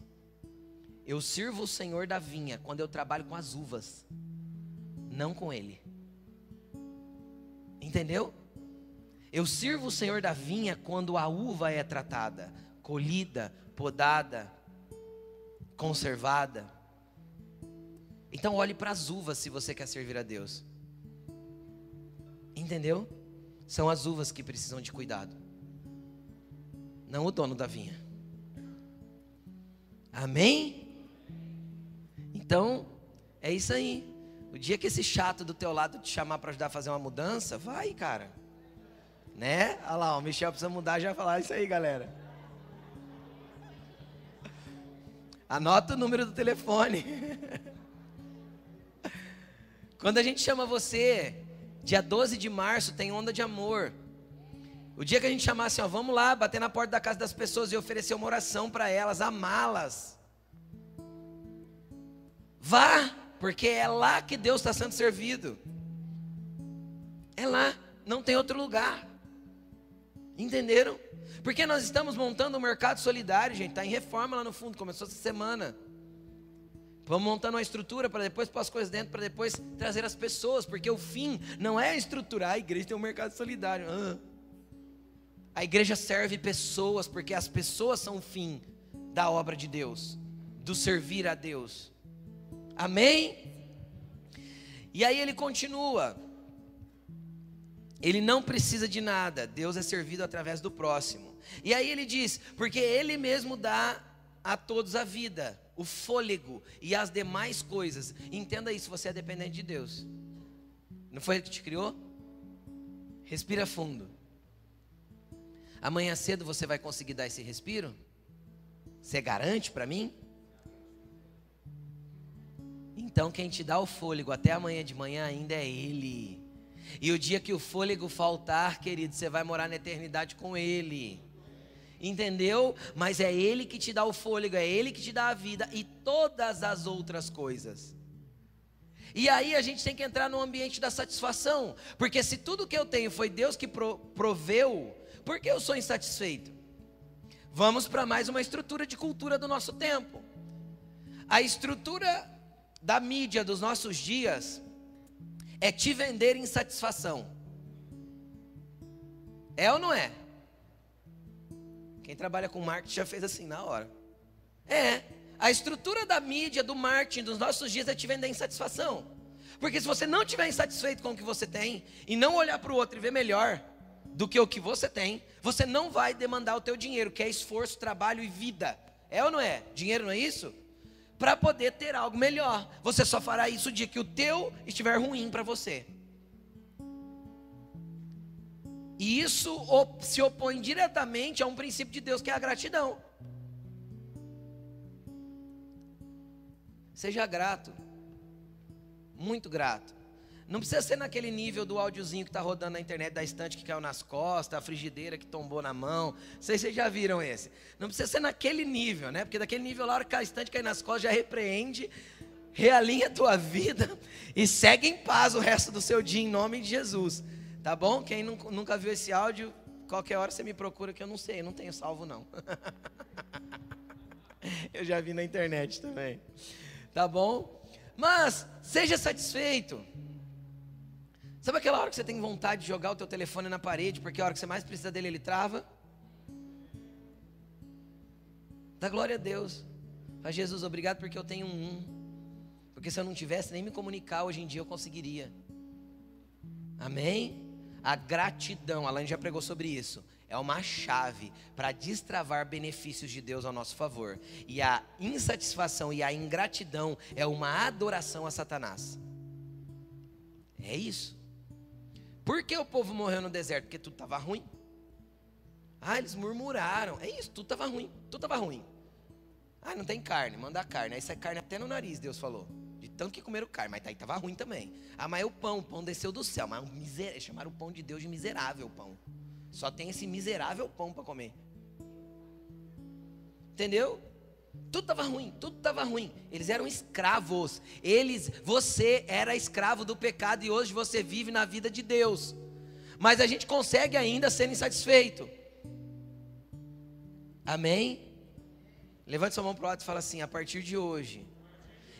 Eu sirvo o Senhor da vinha quando eu trabalho com as uvas, não com Ele. Entendeu? Eu sirvo o Senhor da vinha quando a uva é tratada, colhida, podada, conservada. Então olhe para as uvas se você quer servir a Deus. Entendeu? São as uvas que precisam de cuidado. Não o dono da vinha. Amém? Então, é isso aí. O dia que esse chato do teu lado te chamar para ajudar a fazer uma mudança, vai, cara. Né? Olha lá, o Michel precisa mudar já falar isso aí, galera. Anota o número do telefone. Quando a gente chama você, dia 12 de março tem onda de amor. O dia que a gente chamar assim, ó, vamos lá, bater na porta da casa das pessoas e oferecer uma oração para elas, amá-las. Vá, porque é lá que Deus está sendo servido. É lá, não tem outro lugar. Entenderam? Porque nós estamos montando um mercado solidário, gente. Está em reforma lá no fundo, começou essa semana. Vamos montando uma estrutura para depois pôr as coisas dentro, para depois trazer as pessoas, porque o fim não é estruturar a igreja, tem um mercado solidário. Ah. A igreja serve pessoas, porque as pessoas são o fim da obra de Deus, do servir a Deus. Amém? E aí ele continua. Ele não precisa de nada, Deus é servido através do próximo. E aí ele diz: porque Ele mesmo dá a todos a vida, o fôlego e as demais coisas. Entenda isso, você é dependente de Deus. Não foi Ele que te criou? Respira fundo. Amanhã cedo você vai conseguir dar esse respiro? Você garante para mim? Então quem te dá o fôlego até amanhã de manhã ainda é Ele. E o dia que o fôlego faltar, querido, você vai morar na eternidade com Ele entendeu? Mas é Ele que te dá o fôlego, é Ele que te dá a vida e todas as outras coisas. E aí a gente tem que entrar no ambiente da satisfação, porque se tudo que eu tenho foi Deus que proveu, por que eu sou insatisfeito? Vamos para mais uma estrutura de cultura do nosso tempo. A estrutura da mídia dos nossos dias é te vender insatisfação. É ou não é? Quem trabalha com marketing já fez assim na hora. É, a estrutura da mídia, do marketing dos nossos dias é te vender insatisfação. Porque se você não estiver insatisfeito com o que você tem e não olhar para o outro e ver melhor do que o que você tem, você não vai demandar o teu dinheiro, que é esforço, trabalho e vida. É ou não é? Dinheiro não é isso? Para poder ter algo melhor. Você só fará isso o dia que o teu estiver ruim para você. E isso se opõe diretamente a um princípio de Deus que é a gratidão. Seja grato, muito grato. Não precisa ser naquele nível do áudiozinho que está rodando na internet da estante que caiu nas costas, a frigideira que tombou na mão. Não sei se vocês já viram esse. Não precisa ser naquele nível, né? Porque daquele nível lá, hora que a estante cai nas costas, já repreende, realinha a tua vida e segue em paz o resto do seu dia em nome de Jesus. Tá bom? Quem nunca viu esse áudio, qualquer hora você me procura que eu não sei, eu não tenho salvo não. eu já vi na internet também. Tá bom? Mas seja satisfeito. Sabe aquela hora que você tem vontade de jogar o teu telefone na parede, porque a hora que você mais precisa dele ele trava? Dá glória a Deus. Faz Jesus, obrigado porque eu tenho um. Porque se eu não tivesse nem me comunicar hoje em dia eu conseguiria. Amém? A gratidão, a Alain já pregou sobre isso, é uma chave para destravar benefícios de Deus ao nosso favor. E a insatisfação e a ingratidão é uma adoração a Satanás. É isso. Por que o povo morreu no deserto? Porque tudo estava ruim. Ah, eles murmuraram. É isso, tudo estava ruim. Tudo estava ruim. Ah, não tem carne, manda carne. Aí sai carne até no nariz, Deus falou. De tanto que comeram carne, mas aí estava ruim também. Ah, mas é o pão, o pão desceu do céu. Mas miser... chamaram o pão de Deus de miserável pão. Só tem esse miserável pão para comer. Entendeu? Tudo estava ruim, tudo estava ruim. Eles eram escravos. Eles, você era escravo do pecado e hoje você vive na vida de Deus. Mas a gente consegue ainda ser insatisfeito. Amém? Levante sua mão para o lado e fala assim: a partir de hoje,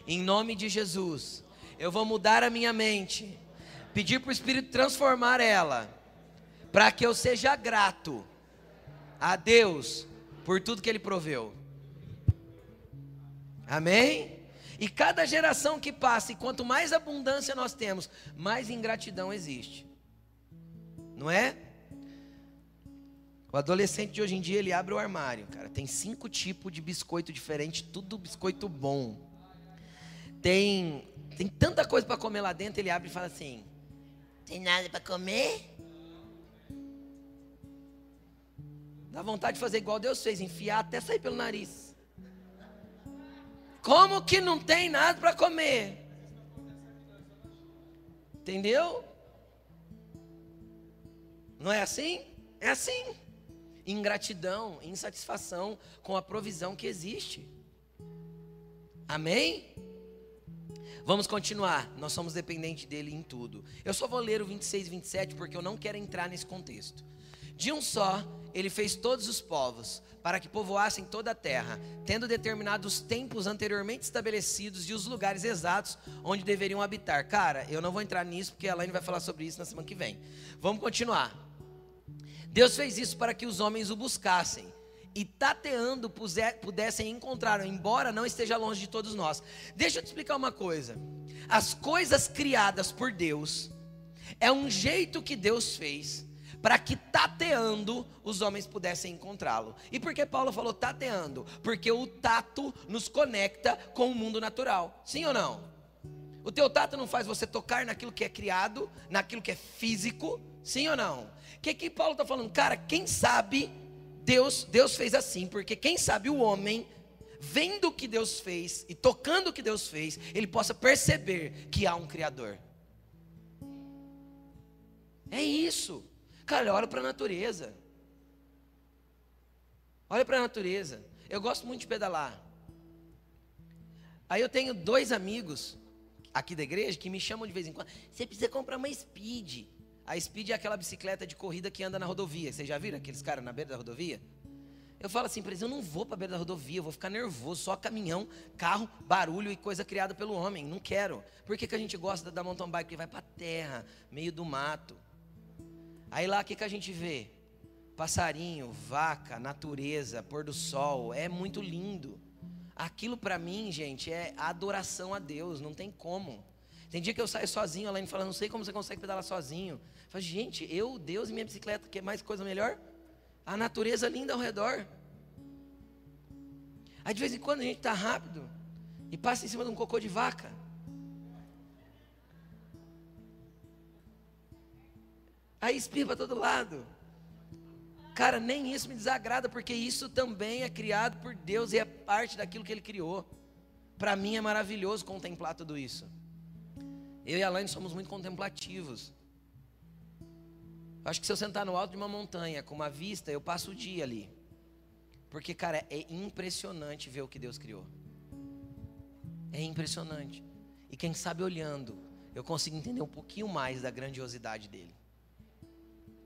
em nome de Jesus, eu vou mudar a minha mente, pedir para o Espírito transformar ela para que eu seja grato a Deus por tudo que Ele proveu. Amém? E cada geração que passa, e quanto mais abundância nós temos, mais ingratidão existe. Não é? O adolescente de hoje em dia, ele abre o armário, cara. Tem cinco tipos de biscoito diferente, tudo biscoito bom. Tem, tem tanta coisa para comer lá dentro, ele abre e fala assim: Tem nada para comer? Dá vontade de fazer igual Deus fez, enfiar até sair pelo nariz. Como que não tem nada para comer? Entendeu? Não é assim? É assim. Ingratidão, insatisfação com a provisão que existe. Amém? Vamos continuar. Nós somos dependentes dele em tudo. Eu só vou ler o 26 e 27 porque eu não quero entrar nesse contexto. De um só, ele fez todos os povos, para que povoassem toda a terra, tendo determinado os tempos anteriormente estabelecidos e os lugares exatos onde deveriam habitar. Cara, eu não vou entrar nisso, porque a Elaine vai falar sobre isso na semana que vem. Vamos continuar. Deus fez isso para que os homens o buscassem e tateando pudessem encontrar, embora não esteja longe de todos nós. Deixa eu te explicar uma coisa. As coisas criadas por Deus é um jeito que Deus fez para que tateando os homens pudessem encontrá-lo. E por que Paulo falou tateando? Porque o tato nos conecta com o mundo natural. Sim ou não? O teu tato não faz você tocar naquilo que é criado, naquilo que é físico, sim ou não? O que que Paulo está falando? Cara, quem sabe Deus, Deus fez assim, porque quem sabe o homem vendo o que Deus fez e tocando o que Deus fez, ele possa perceber que há um criador. É isso. Cara, olha para a natureza. Olha para a natureza. Eu gosto muito de pedalar. Aí eu tenho dois amigos aqui da igreja que me chamam de vez em quando. Você precisa comprar uma Speed. A Speed é aquela bicicleta de corrida que anda na rodovia. Vocês já viram aqueles caras na beira da rodovia? Eu falo assim para eles: eu não vou para a beira da rodovia, eu vou ficar nervoso, só caminhão, carro, barulho e coisa criada pelo homem. Não quero. Por que, que a gente gosta da mountain bike? Porque vai para a terra, meio do mato. Aí lá o que, que a gente vê? Passarinho, vaca, natureza, pôr do sol, é muito lindo. Aquilo para mim, gente, é adoração a Deus, não tem como. Tem dia que eu saio sozinho, além de falar, não sei como você consegue pedalar sozinho. Eu falo, gente, eu, Deus e minha bicicleta, quer mais coisa melhor? A natureza linda ao redor. Aí de vez em quando a gente está rápido e passa em cima de um cocô de vaca. Aí espirra para todo lado. Cara, nem isso me desagrada, porque isso também é criado por Deus e é parte daquilo que Ele criou. Para mim é maravilhoso contemplar tudo isso. Eu e a Laine somos muito contemplativos. Acho que se eu sentar no alto de uma montanha com uma vista, eu passo o dia ali. Porque, cara, é impressionante ver o que Deus criou. É impressionante. E quem sabe olhando, eu consigo entender um pouquinho mais da grandiosidade dele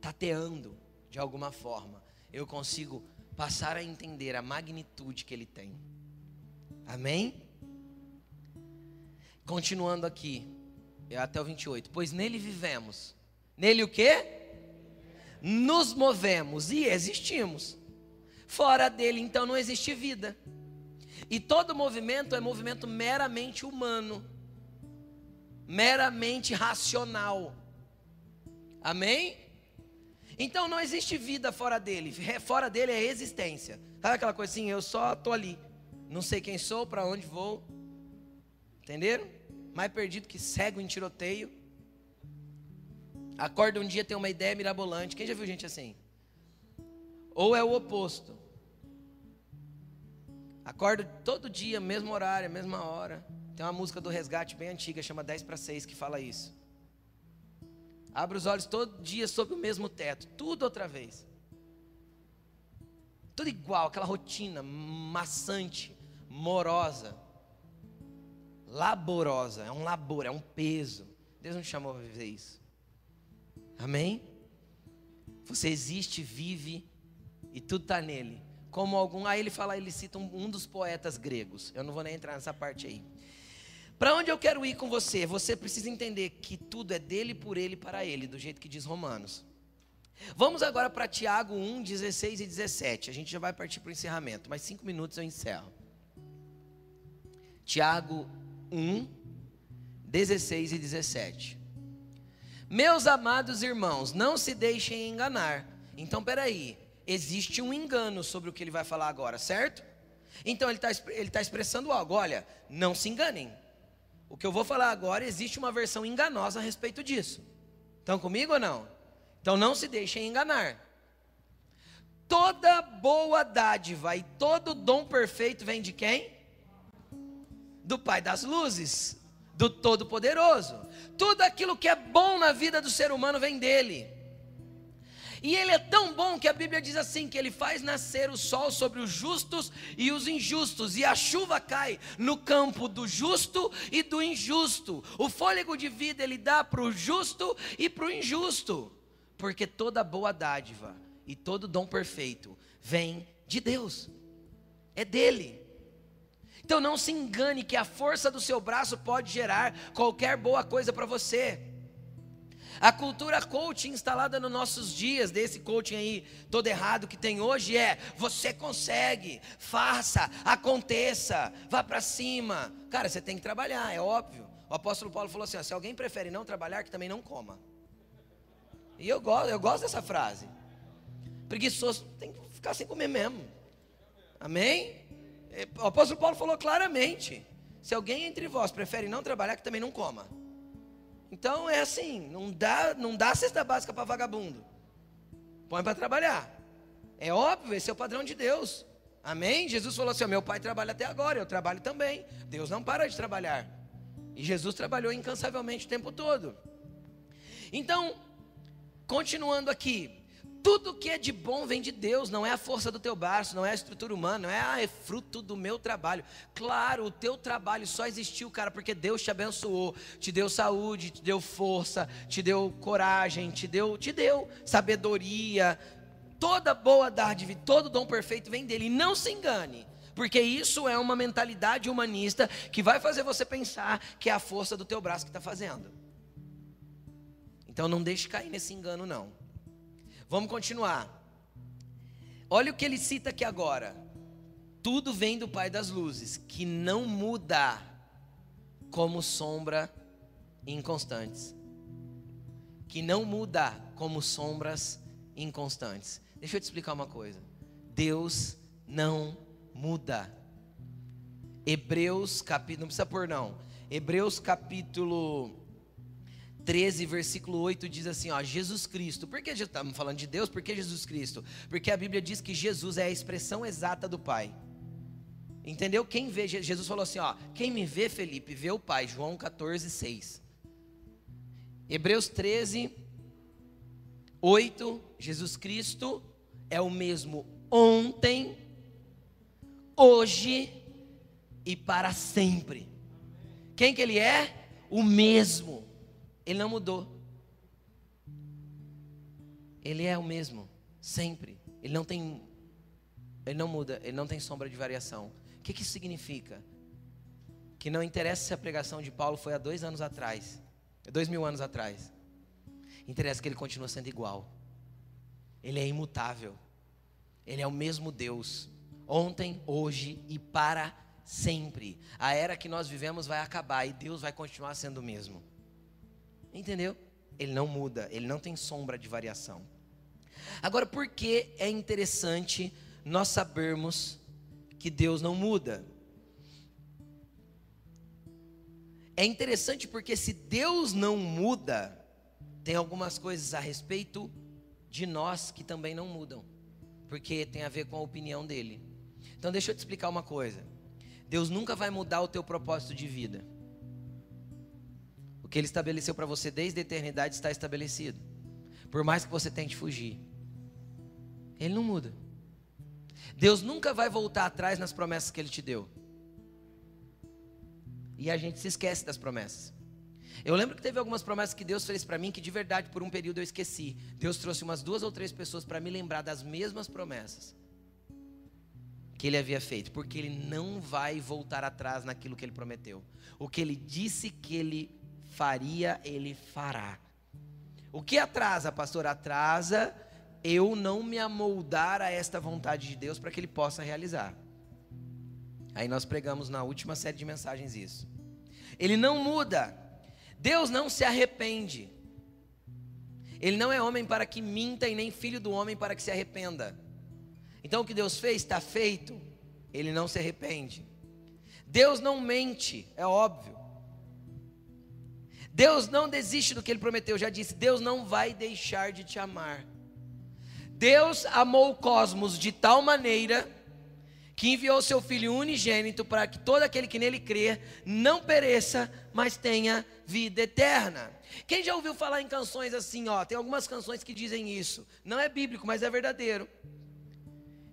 tateando de alguma forma, eu consigo passar a entender a magnitude que ele tem. Amém? Continuando aqui, é até o 28. Pois nele vivemos. Nele o quê? Nos movemos e existimos. Fora dele, então, não existe vida. E todo movimento é movimento meramente humano, meramente racional. Amém? Então não existe vida fora dele. Fora dele é existência. Sabe aquela coisa assim? Eu só tô ali. Não sei quem sou, para onde vou. Entenderam? Mais perdido que cego em tiroteio. Acorda um dia tem uma ideia mirabolante. Quem já viu gente assim? Ou é o oposto. Acordo todo dia, mesmo horário, mesma hora. Tem uma música do resgate bem antiga, chama 10 para 6, que fala isso. Abre os olhos todo dia sob o mesmo teto, tudo outra vez. Tudo igual, aquela rotina maçante, morosa, laborosa, é um labor, é um peso. Deus não te chamou para viver isso. Amém? Você existe, vive e tudo está nele. Como algum, aí ele fala, ele cita um, um dos poetas gregos. Eu não vou nem entrar nessa parte aí. Para onde eu quero ir com você? Você precisa entender que tudo é dele, por ele, para ele, do jeito que diz Romanos. Vamos agora para Tiago 1, 16 e 17. A gente já vai partir para o encerramento, mas cinco minutos eu encerro. Tiago 1, 16 e 17. Meus amados irmãos, não se deixem enganar. Então, peraí, existe um engano sobre o que ele vai falar agora, certo? Então, ele está ele tá expressando algo. Olha, não se enganem. O que eu vou falar agora, existe uma versão enganosa a respeito disso. Estão comigo ou não? Então, não se deixem enganar. Toda boa dádiva e todo dom perfeito vem de quem? Do Pai das luzes, do Todo-Poderoso. Tudo aquilo que é bom na vida do ser humano vem dele. E ele é tão bom que a Bíblia diz assim: que ele faz nascer o sol sobre os justos e os injustos, e a chuva cai no campo do justo e do injusto. O fôlego de vida ele dá para o justo e para o injusto, porque toda boa dádiva e todo dom perfeito vem de Deus, é dele. Então não se engane que a força do seu braço pode gerar qualquer boa coisa para você. A cultura coaching instalada nos nossos dias, desse coaching aí todo errado que tem hoje, é: você consegue, faça, aconteça, vá para cima. Cara, você tem que trabalhar, é óbvio. O apóstolo Paulo falou assim: ó, se alguém prefere não trabalhar, que também não coma. E eu gosto, eu gosto dessa frase. Preguiçoso tem que ficar sem comer mesmo. Amém? O apóstolo Paulo falou claramente: se alguém entre vós prefere não trabalhar, que também não coma. Então é assim, não dá, não dá cesta básica para vagabundo. Põe para trabalhar. É óbvio, esse é o padrão de Deus. Amém? Jesus falou assim: meu pai trabalha até agora, eu trabalho também. Deus não para de trabalhar. E Jesus trabalhou incansavelmente o tempo todo. Então, continuando aqui, tudo que é de bom vem de Deus, não é a força do teu braço, não é a estrutura humana, não é, ah, é fruto do meu trabalho. Claro, o teu trabalho só existiu, cara, porque Deus te abençoou, te deu saúde, te deu força, te deu coragem, te deu, te deu sabedoria. Toda boa dádiva, todo dom perfeito vem dele. E não se engane, porque isso é uma mentalidade humanista que vai fazer você pensar que é a força do teu braço que está fazendo. Então não deixe cair nesse engano, não. Vamos continuar. Olha o que ele cita aqui agora. Tudo vem do Pai das luzes, que não muda como sombra inconstantes. Que não muda como sombras inconstantes. Deixa eu te explicar uma coisa. Deus não muda. Hebreus capítulo, não precisa pôr não. Hebreus capítulo 13, versículo 8 diz assim: ó, Jesus Cristo. Por que estamos falando de Deus? Por que Jesus Cristo? Porque a Bíblia diz que Jesus é a expressão exata do Pai. Entendeu? Quem vê, Jesus falou assim: ó, quem me vê, Felipe, vê o Pai. João 14, 6. Hebreus 13, 8. Jesus Cristo é o mesmo ontem, hoje e para sempre. Quem que ele é? O mesmo. Ele não mudou. Ele é o mesmo, sempre. Ele não tem, ele não muda, ele não tem sombra de variação. O que, que isso significa? Que não interessa se a pregação de Paulo foi há dois anos atrás, dois mil anos atrás. Interessa que ele continua sendo igual. Ele é imutável. Ele é o mesmo Deus. Ontem, hoje e para sempre. A era que nós vivemos vai acabar e Deus vai continuar sendo o mesmo. Entendeu? Ele não muda, ele não tem sombra de variação. Agora, por que é interessante nós sabermos que Deus não muda? É interessante porque se Deus não muda, tem algumas coisas a respeito de nós que também não mudam, porque tem a ver com a opinião dele. Então deixa eu te explicar uma coisa. Deus nunca vai mudar o teu propósito de vida. O que ele estabeleceu para você desde a eternidade está estabelecido. Por mais que você tente fugir. Ele não muda. Deus nunca vai voltar atrás nas promessas que ele te deu. E a gente se esquece das promessas. Eu lembro que teve algumas promessas que Deus fez para mim que de verdade por um período eu esqueci. Deus trouxe umas duas ou três pessoas para me lembrar das mesmas promessas que ele havia feito, porque ele não vai voltar atrás naquilo que ele prometeu. O que ele disse que ele faria, ele fará. O que atrasa, pastor? Atrasa eu não me amoldar a esta vontade de Deus para que ele possa realizar. Aí nós pregamos na última série de mensagens isso. Ele não muda. Deus não se arrepende. Ele não é homem para que minta e nem filho do homem para que se arrependa. Então o que Deus fez está feito. Ele não se arrepende. Deus não mente, é óbvio. Deus não desiste do que ele prometeu, já disse, Deus não vai deixar de te amar. Deus amou o cosmos de tal maneira que enviou seu filho unigênito para que todo aquele que nele crê não pereça, mas tenha vida eterna. Quem já ouviu falar em canções assim, ó, tem algumas canções que dizem isso. Não é bíblico, mas é verdadeiro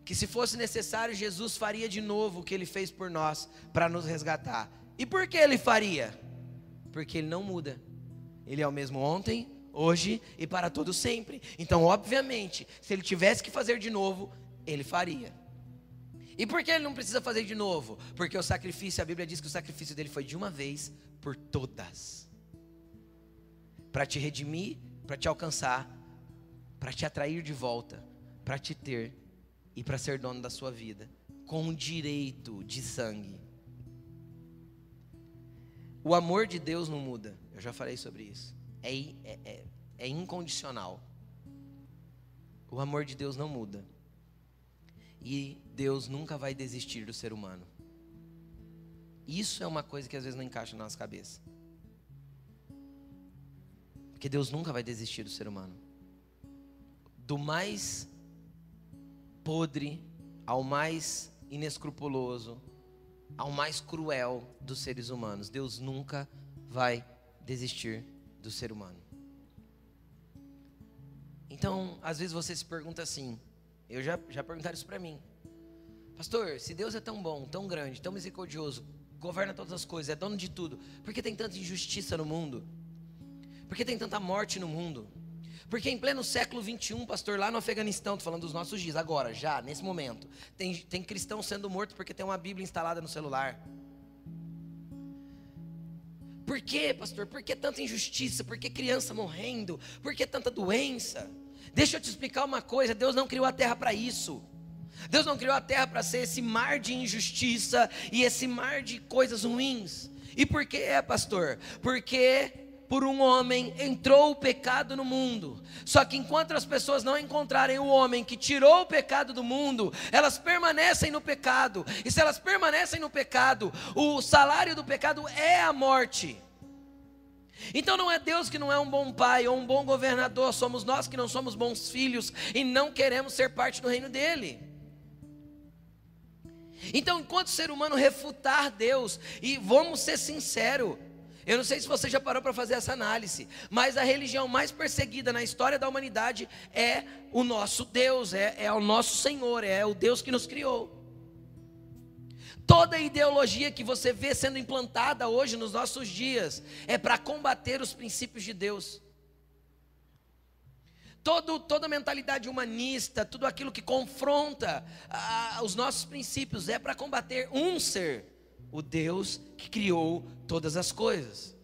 que se fosse necessário, Jesus faria de novo o que ele fez por nós para nos resgatar. E por que ele faria? Porque ele não muda. Ele é o mesmo ontem, hoje e para todo sempre. Então, obviamente, se ele tivesse que fazer de novo, ele faria. E por que ele não precisa fazer de novo? Porque o sacrifício, a Bíblia diz que o sacrifício dele foi de uma vez por todas. Para te redimir, para te alcançar, para te atrair de volta, para te ter e para ser dono da sua vida, com direito de sangue. O amor de Deus não muda, eu já falei sobre isso. É, é, é, é incondicional. O amor de Deus não muda. E Deus nunca vai desistir do ser humano. Isso é uma coisa que às vezes não encaixa na nossa cabeça. Porque Deus nunca vai desistir do ser humano. Do mais podre ao mais inescrupuloso, ao mais cruel dos seres humanos. Deus nunca vai desistir do ser humano. Então, às vezes você se pergunta assim, eu já, já perguntaram isso para mim. Pastor, se Deus é tão bom, tão grande, tão misericordioso, governa todas as coisas, é dono de tudo, por que tem tanta injustiça no mundo? Por que tem tanta morte no mundo? Porque em pleno século 21, pastor, lá no Afeganistão, estou falando dos nossos dias, agora, já, nesse momento, tem, tem cristão sendo morto porque tem uma Bíblia instalada no celular. Por que, pastor? Por que tanta injustiça? Por que criança morrendo? Por que tanta doença? Deixa eu te explicar uma coisa: Deus não criou a terra para isso. Deus não criou a terra para ser esse mar de injustiça e esse mar de coisas ruins. E por que é, pastor? Porque por um homem entrou o pecado no mundo. Só que enquanto as pessoas não encontrarem o homem que tirou o pecado do mundo, elas permanecem no pecado. E se elas permanecem no pecado, o salário do pecado é a morte. Então não é Deus que não é um bom pai ou um bom governador, somos nós que não somos bons filhos e não queremos ser parte do reino dele. Então, enquanto o ser humano refutar Deus, e vamos ser sinceros, eu não sei se você já parou para fazer essa análise, mas a religião mais perseguida na história da humanidade é o nosso Deus, é, é o nosso Senhor, é o Deus que nos criou. Toda ideologia que você vê sendo implantada hoje nos nossos dias é para combater os princípios de Deus. Todo, toda mentalidade humanista, tudo aquilo que confronta ah, os nossos princípios é para combater um ser o Deus que criou todas as coisas.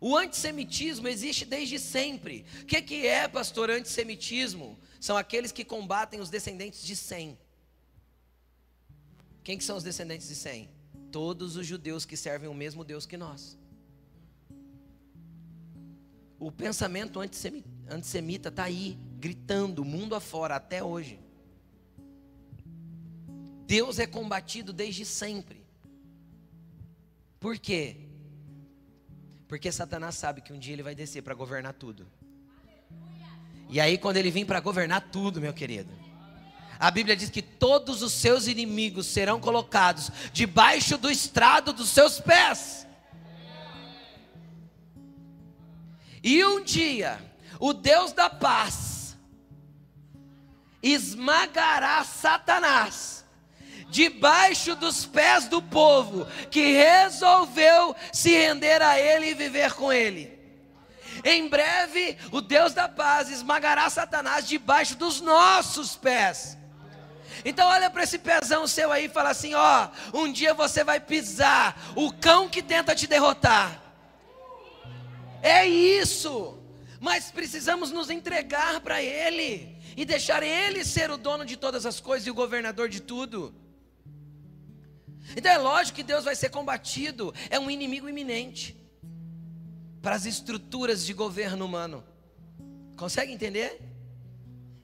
O antissemitismo existe desde sempre. O que, que é, pastor, antissemitismo? São aqueles que combatem os descendentes de Sem. Quem que são os descendentes de Sem? Todos os judeus que servem o mesmo Deus que nós. o pensamento antissemita está aí, gritando, mundo afora, até hoje. Deus é combatido desde sempre. Por quê? Porque Satanás sabe que um dia ele vai descer para governar tudo. E aí, quando ele vir para governar tudo, meu querido, a Bíblia diz que todos os seus inimigos serão colocados debaixo do estrado dos seus pés. E um dia, o Deus da paz esmagará Satanás debaixo dos pés do povo que resolveu se render a ele e viver com ele. Em breve, o Deus da paz esmagará Satanás debaixo dos nossos pés. Então olha para esse pezão seu aí e fala assim: ó, um dia você vai pisar o cão que tenta te derrotar. É isso. Mas precisamos nos entregar para Ele e deixar Ele ser o dono de todas as coisas e o governador de tudo. Então é lógico que Deus vai ser combatido, é um inimigo iminente para as estruturas de governo humano. Consegue entender?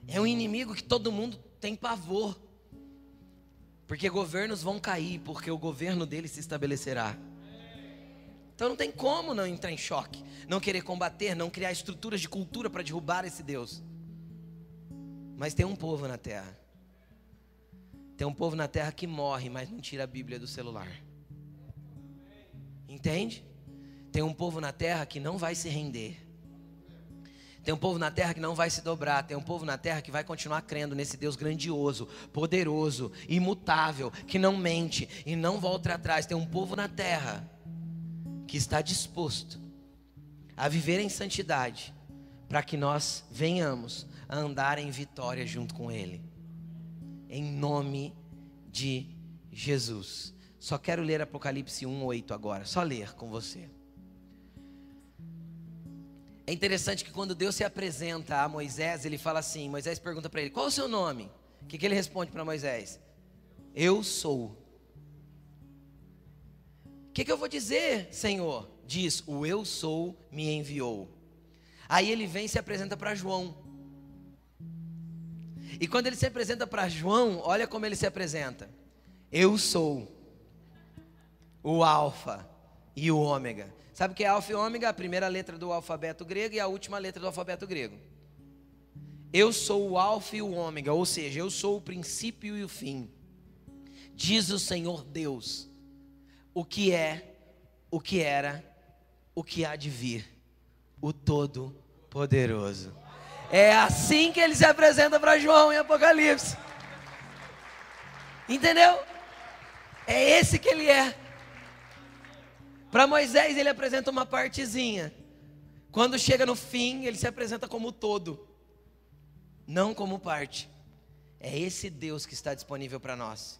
É um inimigo que todo mundo tem pavor. Porque governos vão cair, porque o governo dele se estabelecerá. Então não tem como não entrar em choque, não querer combater, não criar estruturas de cultura para derrubar esse Deus. Mas tem um povo na terra. Tem um povo na terra que morre, mas não tira a Bíblia do celular. Entende? Tem um povo na terra que não vai se render. Tem um povo na terra que não vai se dobrar. Tem um povo na terra que vai continuar crendo nesse Deus grandioso, poderoso, imutável, que não mente e não volta atrás. Tem um povo na terra que está disposto a viver em santidade, para que nós venhamos a andar em vitória junto com Ele, em nome de Jesus. Só quero ler Apocalipse 1:8 agora, só ler com você. É interessante que quando Deus se apresenta a Moisés, ele fala assim: Moisés pergunta para ele, qual o seu nome? O que, que ele responde para Moisés? Eu sou que, que eu vou dizer, Senhor? Diz: O eu sou me enviou. Aí ele vem e se apresenta para João. E quando ele se apresenta para João, olha como ele se apresenta: Eu sou o Alfa e o Ômega. Sabe o que é Alfa e Ômega? A primeira letra do alfabeto grego e a última letra do alfabeto grego. Eu sou o Alfa e o Ômega, ou seja, eu sou o princípio e o fim. Diz o Senhor Deus o que é, o que era, o que há de vir, o Todo-Poderoso. É assim que ele se apresenta para João em Apocalipse. Entendeu? É esse que ele é. Para Moisés, ele apresenta uma partezinha. Quando chega no fim, ele se apresenta como todo, não como parte. É esse Deus que está disponível para nós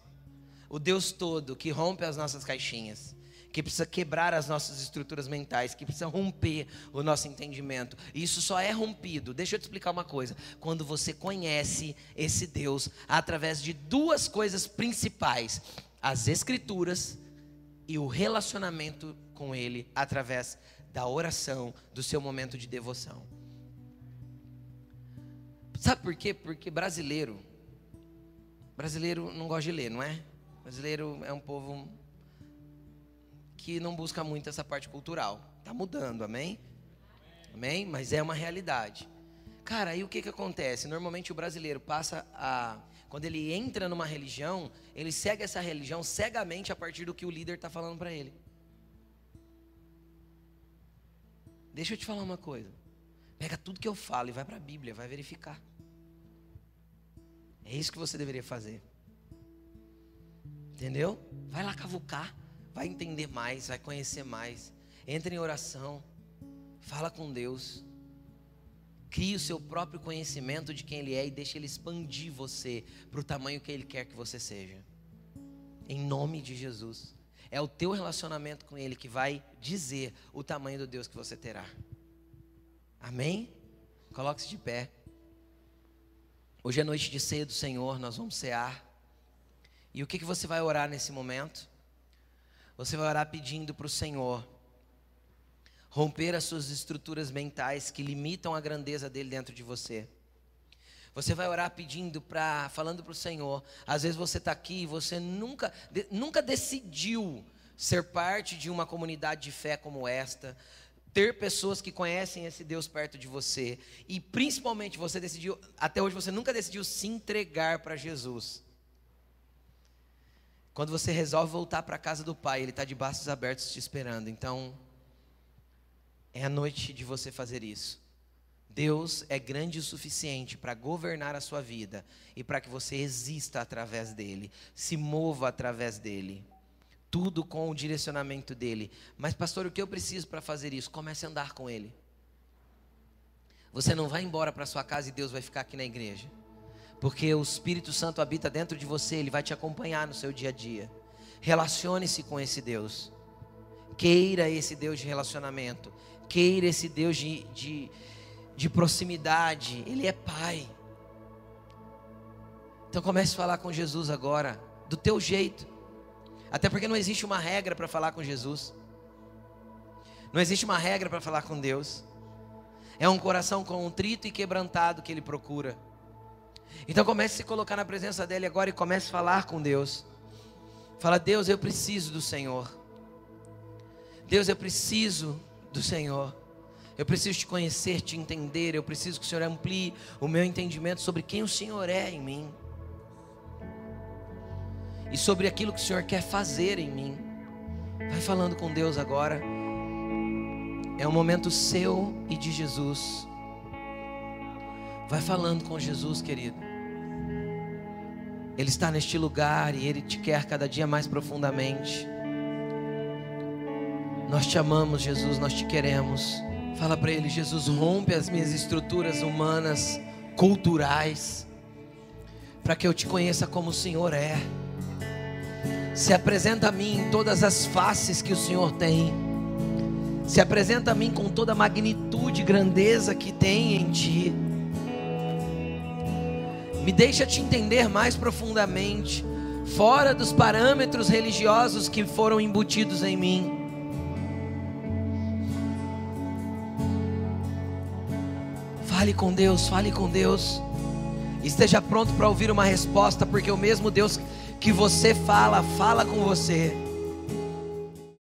o Deus todo que rompe as nossas caixinhas, que precisa quebrar as nossas estruturas mentais, que precisa romper o nosso entendimento. E isso só é rompido. Deixa eu te explicar uma coisa. Quando você conhece esse Deus através de duas coisas principais: as escrituras e o relacionamento com ele através da oração, do seu momento de devoção. Sabe por quê? Porque brasileiro brasileiro não gosta de ler, não é? brasileiro é um povo que não busca muito essa parte cultural. Está mudando, amém? Amém? Mas é uma realidade. Cara, aí o que, que acontece? Normalmente o brasileiro passa a. Quando ele entra numa religião, ele segue essa religião cegamente a partir do que o líder está falando para ele. Deixa eu te falar uma coisa. Pega tudo que eu falo e vai para a Bíblia, vai verificar. É isso que você deveria fazer. Entendeu? Vai lá cavucar, vai entender mais, vai conhecer mais. Entre em oração, fala com Deus. Crie o seu próprio conhecimento de quem Ele é e deixe Ele expandir você para o tamanho que Ele quer que você seja. Em nome de Jesus. É o teu relacionamento com Ele que vai dizer o tamanho do Deus que você terá. Amém? Coloque-se de pé. Hoje é noite de ceia do Senhor, nós vamos cear. E o que, que você vai orar nesse momento? Você vai orar pedindo para o Senhor romper as suas estruturas mentais que limitam a grandeza dele dentro de você. Você vai orar pedindo para, falando para o Senhor. Às vezes você está aqui e você nunca, de, nunca decidiu ser parte de uma comunidade de fé como esta, ter pessoas que conhecem esse Deus perto de você e principalmente você decidiu, até hoje você nunca decidiu se entregar para Jesus. Quando você resolve voltar para a casa do Pai, Ele está de braços abertos te esperando. Então, é a noite de você fazer isso. Deus é grande o suficiente para governar a sua vida e para que você exista através dele, se mova através dele. Tudo com o direcionamento dele. Mas, pastor, o que eu preciso para fazer isso? Comece a andar com ele. Você não vai embora para sua casa e Deus vai ficar aqui na igreja. Porque o Espírito Santo habita dentro de você, ele vai te acompanhar no seu dia a dia. Relacione-se com esse Deus. Queira esse Deus de relacionamento. Queira esse Deus de, de de proximidade, Ele é Pai. Então comece a falar com Jesus agora, do teu jeito. Até porque não existe uma regra para falar com Jesus. Não existe uma regra para falar com Deus. É um coração contrito e quebrantado que Ele procura. Então comece a se colocar na presença dEle agora e comece a falar com Deus. Fala, Deus, eu preciso do Senhor. Deus, eu preciso do Senhor. Eu preciso te conhecer, te entender. Eu preciso que o Senhor amplie o meu entendimento sobre quem o Senhor é em mim. E sobre aquilo que o Senhor quer fazer em mim. Vai falando com Deus agora. É um momento seu e de Jesus. Vai falando com Jesus, querido. Ele está neste lugar e Ele te quer cada dia mais profundamente. Nós te amamos, Jesus, nós te queremos. Fala para ele, Jesus, rompe as minhas estruturas humanas, culturais, para que eu te conheça como o Senhor é. Se apresenta a mim em todas as faces que o Senhor tem. Se apresenta a mim com toda a magnitude e grandeza que tem em ti. Me deixa te entender mais profundamente, fora dos parâmetros religiosos que foram embutidos em mim. Fale com Deus, fale com Deus. Esteja pronto para ouvir uma resposta, porque o mesmo Deus que você fala, fala com você.